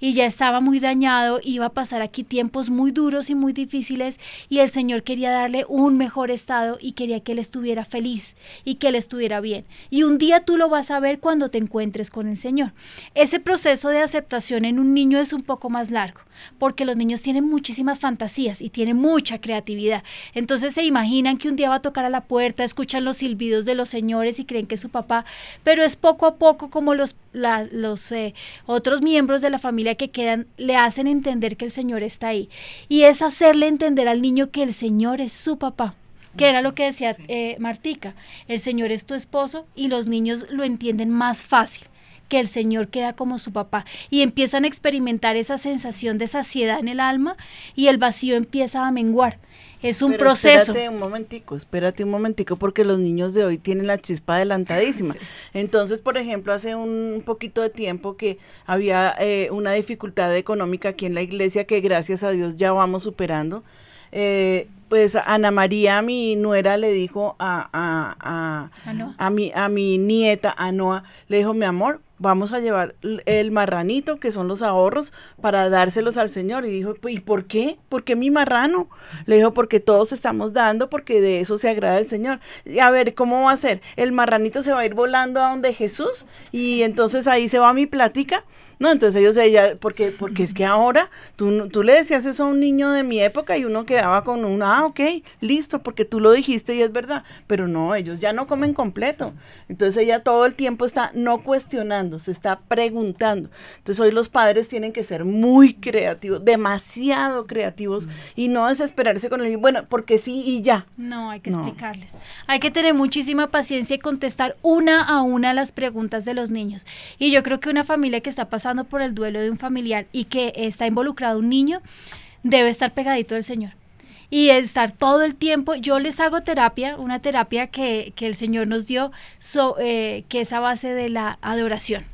y ya estaba muy dañado, iba a pasar aquí tiempos muy duros y muy difíciles y el Señor quería darle un mejor estado y quería que él estuviera feliz y que él estuviera bien. Y un día tú lo vas a ver cuando te encuentres con el Señor. Ese proceso de aceptación en un niño es un poco más largo porque los niños tienen muchísimas fantasías y tienen mucha creatividad. Entonces se imaginan que un día va a tocar a la puerta, escuchan los silbidos de los señores y creen que es su papá, pero es poco a poco como los, los eh, otros miembros de la familia que quedan le hacen entender que el Señor está ahí. Y es hacerle entender al niño que el Señor es su papá que era lo que decía eh, Martica, el Señor es tu esposo y los niños lo entienden más fácil que el Señor queda como su papá y empiezan a experimentar esa sensación de saciedad en el alma y el vacío empieza a menguar. Es un proceso. Espérate un momentico, espérate un momentico, porque los niños de hoy tienen la chispa adelantadísima. [laughs] Entonces, por ejemplo, hace un poquito de tiempo que había eh, una dificultad económica aquí en la iglesia que gracias a Dios ya vamos superando. Eh, pues Ana María, mi nuera, le dijo a, a, a, a, mi, a mi nieta, a Noa, le dijo, mi amor, vamos a llevar el marranito, que son los ahorros, para dárselos al Señor. Y dijo, ¿y por qué? ¿Por qué mi marrano? Le dijo, porque todos estamos dando, porque de eso se agrada el Señor. Y a ver, ¿cómo va a ser? El marranito se va a ir volando a donde Jesús y entonces ahí se va mi plática. No, entonces ellos, ella, porque, porque es que ahora tú, tú le decías eso a un niño de mi época y uno quedaba con un, ah, ok, listo, porque tú lo dijiste y es verdad. Pero no, ellos ya no comen completo. Entonces ella todo el tiempo está no cuestionando, se está preguntando. Entonces hoy los padres tienen que ser muy creativos, demasiado creativos y no desesperarse con el, bueno, porque sí y ya. No, hay que explicarles. Hay que tener muchísima paciencia y contestar una a una las preguntas de los niños. Y yo creo que una familia que está pasando por el duelo de un familiar y que está involucrado un niño, debe estar pegadito del Señor. Y estar todo el tiempo, yo les hago terapia, una terapia que, el Señor nos dio, eh, que es a base de la adoración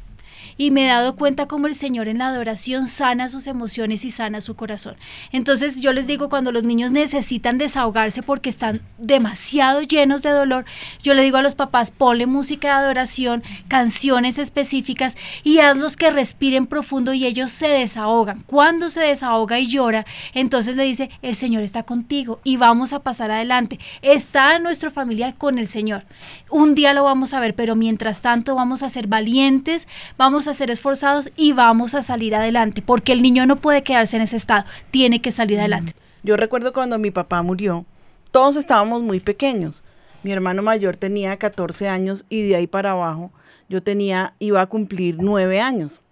y me he dado cuenta cómo el Señor en la adoración sana sus emociones y sana su corazón. Entonces yo les digo, cuando los niños necesitan desahogarse porque están demasiado llenos de dolor, yo le digo a los papás, ponle música de adoración, canciones específicas y hazlos que respiren profundo y ellos se desahogan. Cuando se desahoga y llora, entonces le dice, el Señor está contigo y vamos a pasar adelante. Está nuestro familiar con el Señor. Un día lo vamos a ver, pero mientras tanto vamos a ser valientes, vamos a ser esforzados y vamos a salir adelante, porque el niño no puede quedarse en ese estado, tiene que salir adelante. Yo recuerdo cuando mi papá murió, todos estábamos muy pequeños. Mi hermano mayor tenía 14 años y de ahí para abajo yo tenía, iba a cumplir 9 años.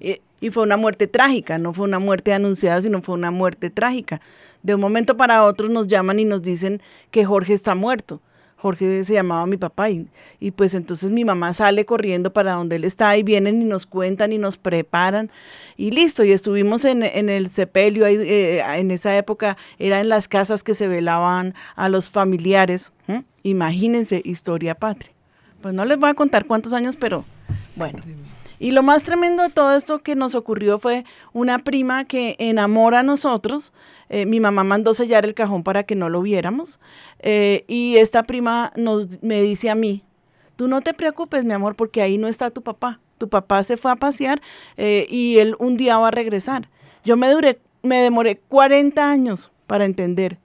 Y, y fue una muerte trágica, no fue una muerte anunciada, sino fue una muerte trágica. De un momento para otro nos llaman y nos dicen que Jorge está muerto. Jorge se llamaba mi papá y, y, pues entonces mi mamá sale corriendo para donde él está y vienen y nos cuentan y nos preparan y listo, y estuvimos en, el sepelio, eh, en esa época era en las casas que se velaban a los familiares, imagínense, historia patria. Pues no les voy a contar cuántos años, pero bueno. Y lo más tremendo de todo esto que nos ocurrió fue una prima que enamora a nosotros. Eh, mi mamá mandó sellar el cajón para que no lo viéramos. Eh, y esta prima nos, me dice a mí, tú no te preocupes, mi amor, porque ahí no está tu papá. Tu papá se fue a pasear eh, y él un día va a regresar. Yo me, duré, me demoré 40 años para entender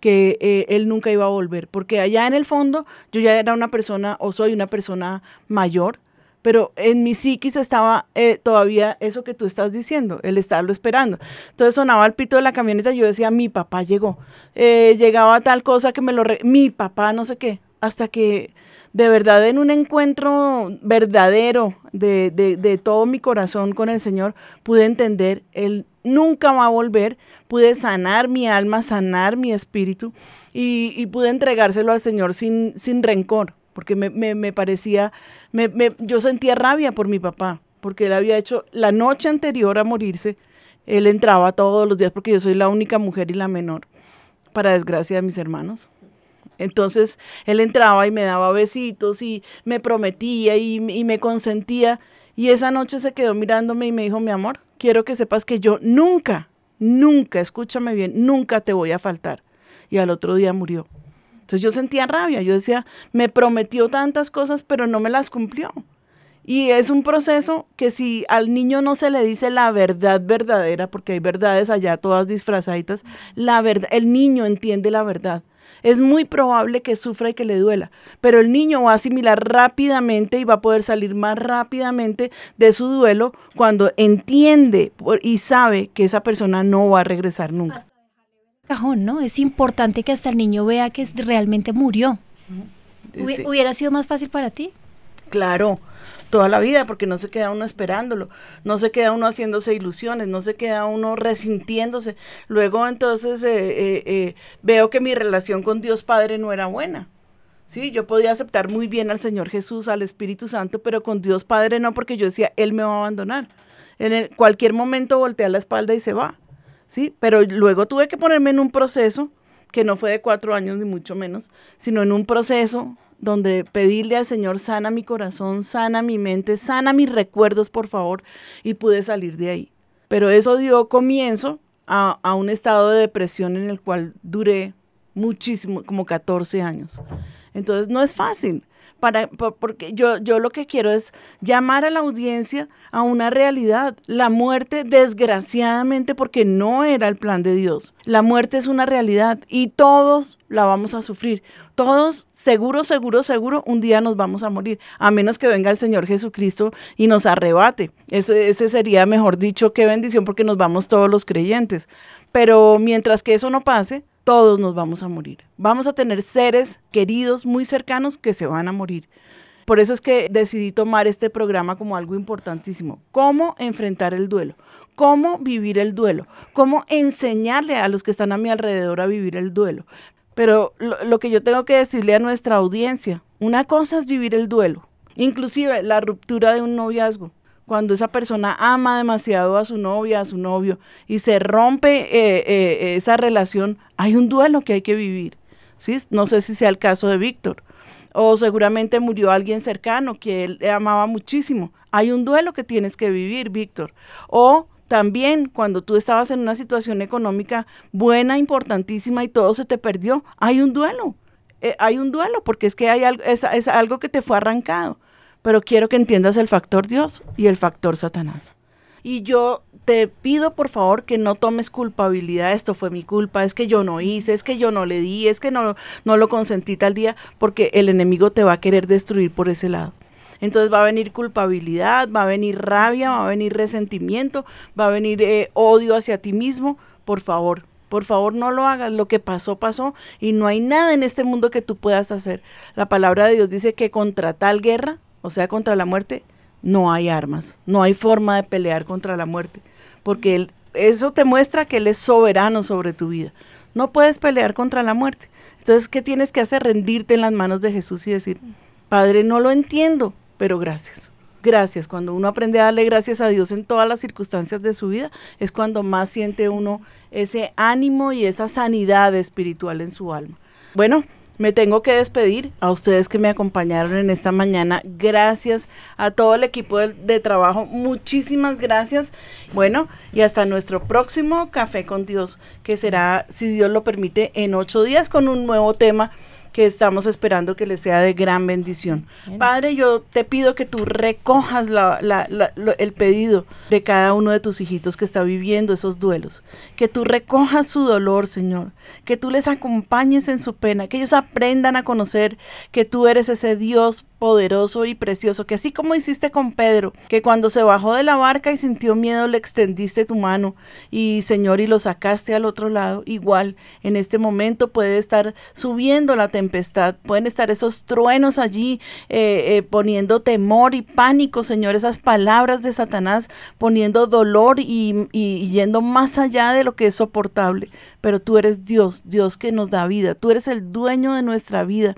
que él nunca iba a volver, porque allá en el fondo yo ya era una persona o soy una persona mayor, pero en mi psiquis estaba eh, todavía eso que tú estás diciendo, el estarlo esperando. Entonces sonaba el pito de la camioneta y yo decía, mi papá llegó, eh, llegaba tal cosa que me lo... mi papá no sé qué, hasta que de verdad en un encuentro verdadero de, de, todo mi corazón con el Señor, pude entender, Él nunca va a volver, pude sanar mi alma, sanar mi espíritu y, y pude entregárselo al Señor sin, sin rencor porque me, me, parecía, me, yo sentía rabia por mi papá, porque él había hecho la noche anterior a morirse, él entraba todos los días porque yo soy la única mujer y la menor, para desgracia de mis hermanos. Entonces él entraba y me daba besitos y me prometía y, y me consentía. Y esa noche se quedó mirándome y me dijo, mi amor, quiero que sepas que yo nunca, nunca, escúchame bien, nunca te voy a faltar. Y al otro día murió. Entonces yo sentía rabia, yo decía, me prometió tantas cosas, pero no me las cumplió. Y es un proceso que si al niño no se le dice la verdad verdadera, porque hay verdades allá todas disfrazaditas, la verdad, el niño entiende la verdad. Es muy probable que sufra y que le duela, pero el niño va a asimilar rápidamente y va a poder salir más rápidamente de su duelo cuando entiende y sabe que esa persona no va a regresar nunca. Cajón, ¿no? Es importante que hasta el niño vea que realmente murió. ¿Hubiera sido más fácil para ti? Claro, toda la vida, porque no se queda uno esperándolo, no se queda uno haciéndose ilusiones, no se queda uno resintiéndose. Luego entonces eh, eh, eh, veo que mi relación con Dios Padre no era buena. Sí, yo podía aceptar muy bien al Señor Jesús, al Espíritu Santo, pero con Dios Padre no, porque yo decía, Él me va a abandonar. En cualquier momento voltea la espalda y se va. Sí, pero luego tuve que ponerme en un proceso que no fue de cuatro años ni mucho menos, sino en un proceso donde pedirle al Señor, sana mi corazón, sana mi mente, sana mis recuerdos, por favor, y pude salir de ahí. Pero eso dio comienzo a, a un estado de depresión en el cual duré muchísimo, como 14 años. Entonces no es fácil porque yo, yo lo que quiero es llamar a la audiencia a una realidad. La muerte, desgraciadamente, porque no era el plan de Dios. La muerte es una realidad y todos la vamos a sufrir. Todos, seguro, seguro, seguro, un día nos vamos a morir, a menos que venga el Señor Jesucristo y nos arrebate. Ese, ese sería, mejor dicho, qué bendición porque nos vamos todos los creyentes. Pero mientras que eso no pase, todos nos vamos a morir. Vamos a tener seres queridos muy cercanos que se van a morir. Por eso es que decidí tomar este programa como algo importantísimo. ¿Cómo enfrentar el duelo? ¿Cómo vivir el duelo? ¿Cómo enseñarle a los que están a mi alrededor a vivir el duelo? Pero lo, que yo tengo que decirle a nuestra audiencia, una cosa es vivir el duelo, inclusive la ruptura de un noviazgo cuando esa persona ama demasiado a su novia, a su novio, y se rompe eh, eh, esa relación, hay un duelo que hay que vivir. ¿sí? No sé si sea el caso de Víctor. O seguramente murió alguien cercano que él amaba muchísimo. Hay un duelo que tienes que vivir, Víctor. O también cuando tú estabas en una situación económica buena, importantísima y todo se te perdió, hay un duelo. Eh, hay un duelo porque es que hay algo, es algo que te fue arrancado pero quiero que entiendas el factor Dios y el factor Satanás. Y yo te pido por favor que no tomes culpabilidad, esto fue mi culpa, es que yo no hice, es que yo no le di, es que no, no lo consentí tal día, porque el enemigo te va a querer destruir por ese lado. Entonces va a venir culpabilidad, va a venir rabia, va a venir resentimiento, va a venir eh, odio hacia ti mismo. Por favor, por favor, no lo hagas. Lo que pasó, pasó. Y no hay nada en este mundo que tú puedas hacer. La palabra de Dios dice que contra tal guerra o sea, contra la muerte, no hay armas, no hay forma de pelear contra la muerte, porque eso te muestra que Él es soberano sobre tu vida. No puedes pelear contra la muerte. Entonces, ¿qué tienes que hacer? Rendirte en las manos de Jesús y decir, Padre, no lo entiendo, pero gracias. Gracias. Cuando uno aprende a darle gracias a Dios en todas las circunstancias de su vida, es cuando más siente uno ese ánimo y esa sanidad espiritual en su alma. Bueno, me tengo que despedir a ustedes que me acompañaron en esta mañana. Gracias a todo el equipo de, trabajo. Muchísimas gracias. Bueno, y hasta nuestro próximo Café con Dios, que será, si Dios lo permite, en ocho días con un nuevo tema que estamos esperando que les sea de gran bendición. Padre, yo te pido que tú recojas el pedido de cada uno de tus hijitos que está viviendo esos duelos, que tú recojas su dolor, Señor, que tú les acompañes en su pena, que ellos aprendan a conocer que tú eres ese Dios poderoso y precioso, que así como hiciste con Pedro, que cuando se bajó de la barca y sintió miedo le extendiste tu mano y Señor y lo sacaste al otro lado, igual en este momento puede estar subiendo la tempestad, pueden estar esos truenos allí eh, eh, poniendo temor y pánico, Señor, esas palabras de Satanás poniendo dolor y, y yendo más allá de lo que es soportable, pero tú eres Dios, Dios que nos da vida, tú eres el dueño de nuestra vida.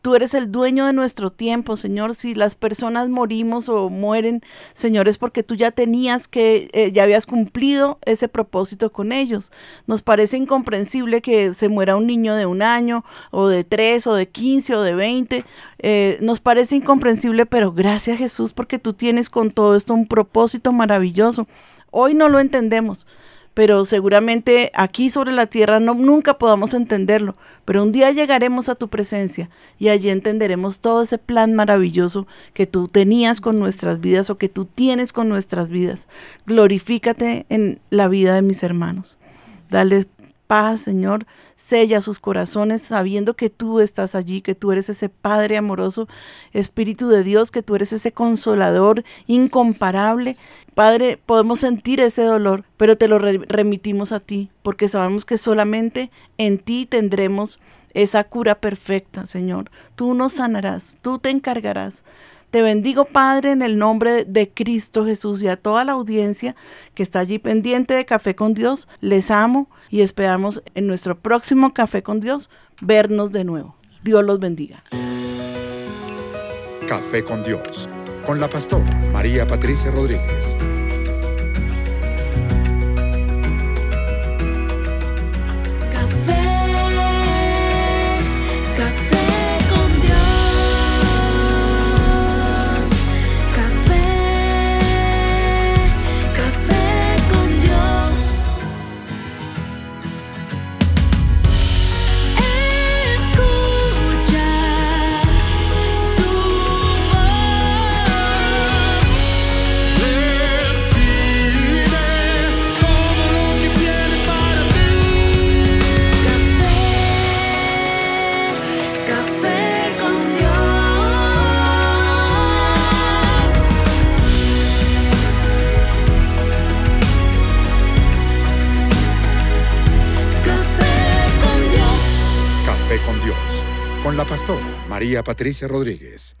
Tú eres el dueño de nuestro tiempo, Señor. Si las personas morimos o mueren, Señor, es porque tú ya tenías que, eh, ya habías cumplido ese propósito con ellos. Nos parece incomprensible que se muera un niño de un año, o de tres, o de quince, o de veinte. Eh, nos parece incomprensible, pero gracias Jesús porque tú tienes con todo esto un propósito maravilloso. Hoy no lo entendemos, pero seguramente aquí sobre la tierra no, nunca podamos entenderlo, pero un día llegaremos a tu presencia y allí entenderemos todo ese plan maravilloso que tú tenías con nuestras vidas o que tú tienes con nuestras vidas. Glorifícate en la vida de mis hermanos. Dale paz, Señor, sella sus corazones sabiendo que tú estás allí, que tú eres ese Padre amoroso, Espíritu de Dios, que tú eres ese consolador incomparable. Padre, podemos sentir ese dolor, pero te lo remitimos a ti, porque sabemos que solamente en ti tendremos esa cura perfecta, Señor. Tú nos sanarás, tú te encargarás. Te bendigo, Padre, en el nombre de Cristo Jesús y a toda la audiencia que está allí pendiente de Café con Dios. Les amo y esperamos en nuestro próximo Café con Dios vernos de nuevo. Dios los bendiga. Café con Dios, con la pastora María Patricia Rodríguez. Con la pastora María Patricia Rodríguez.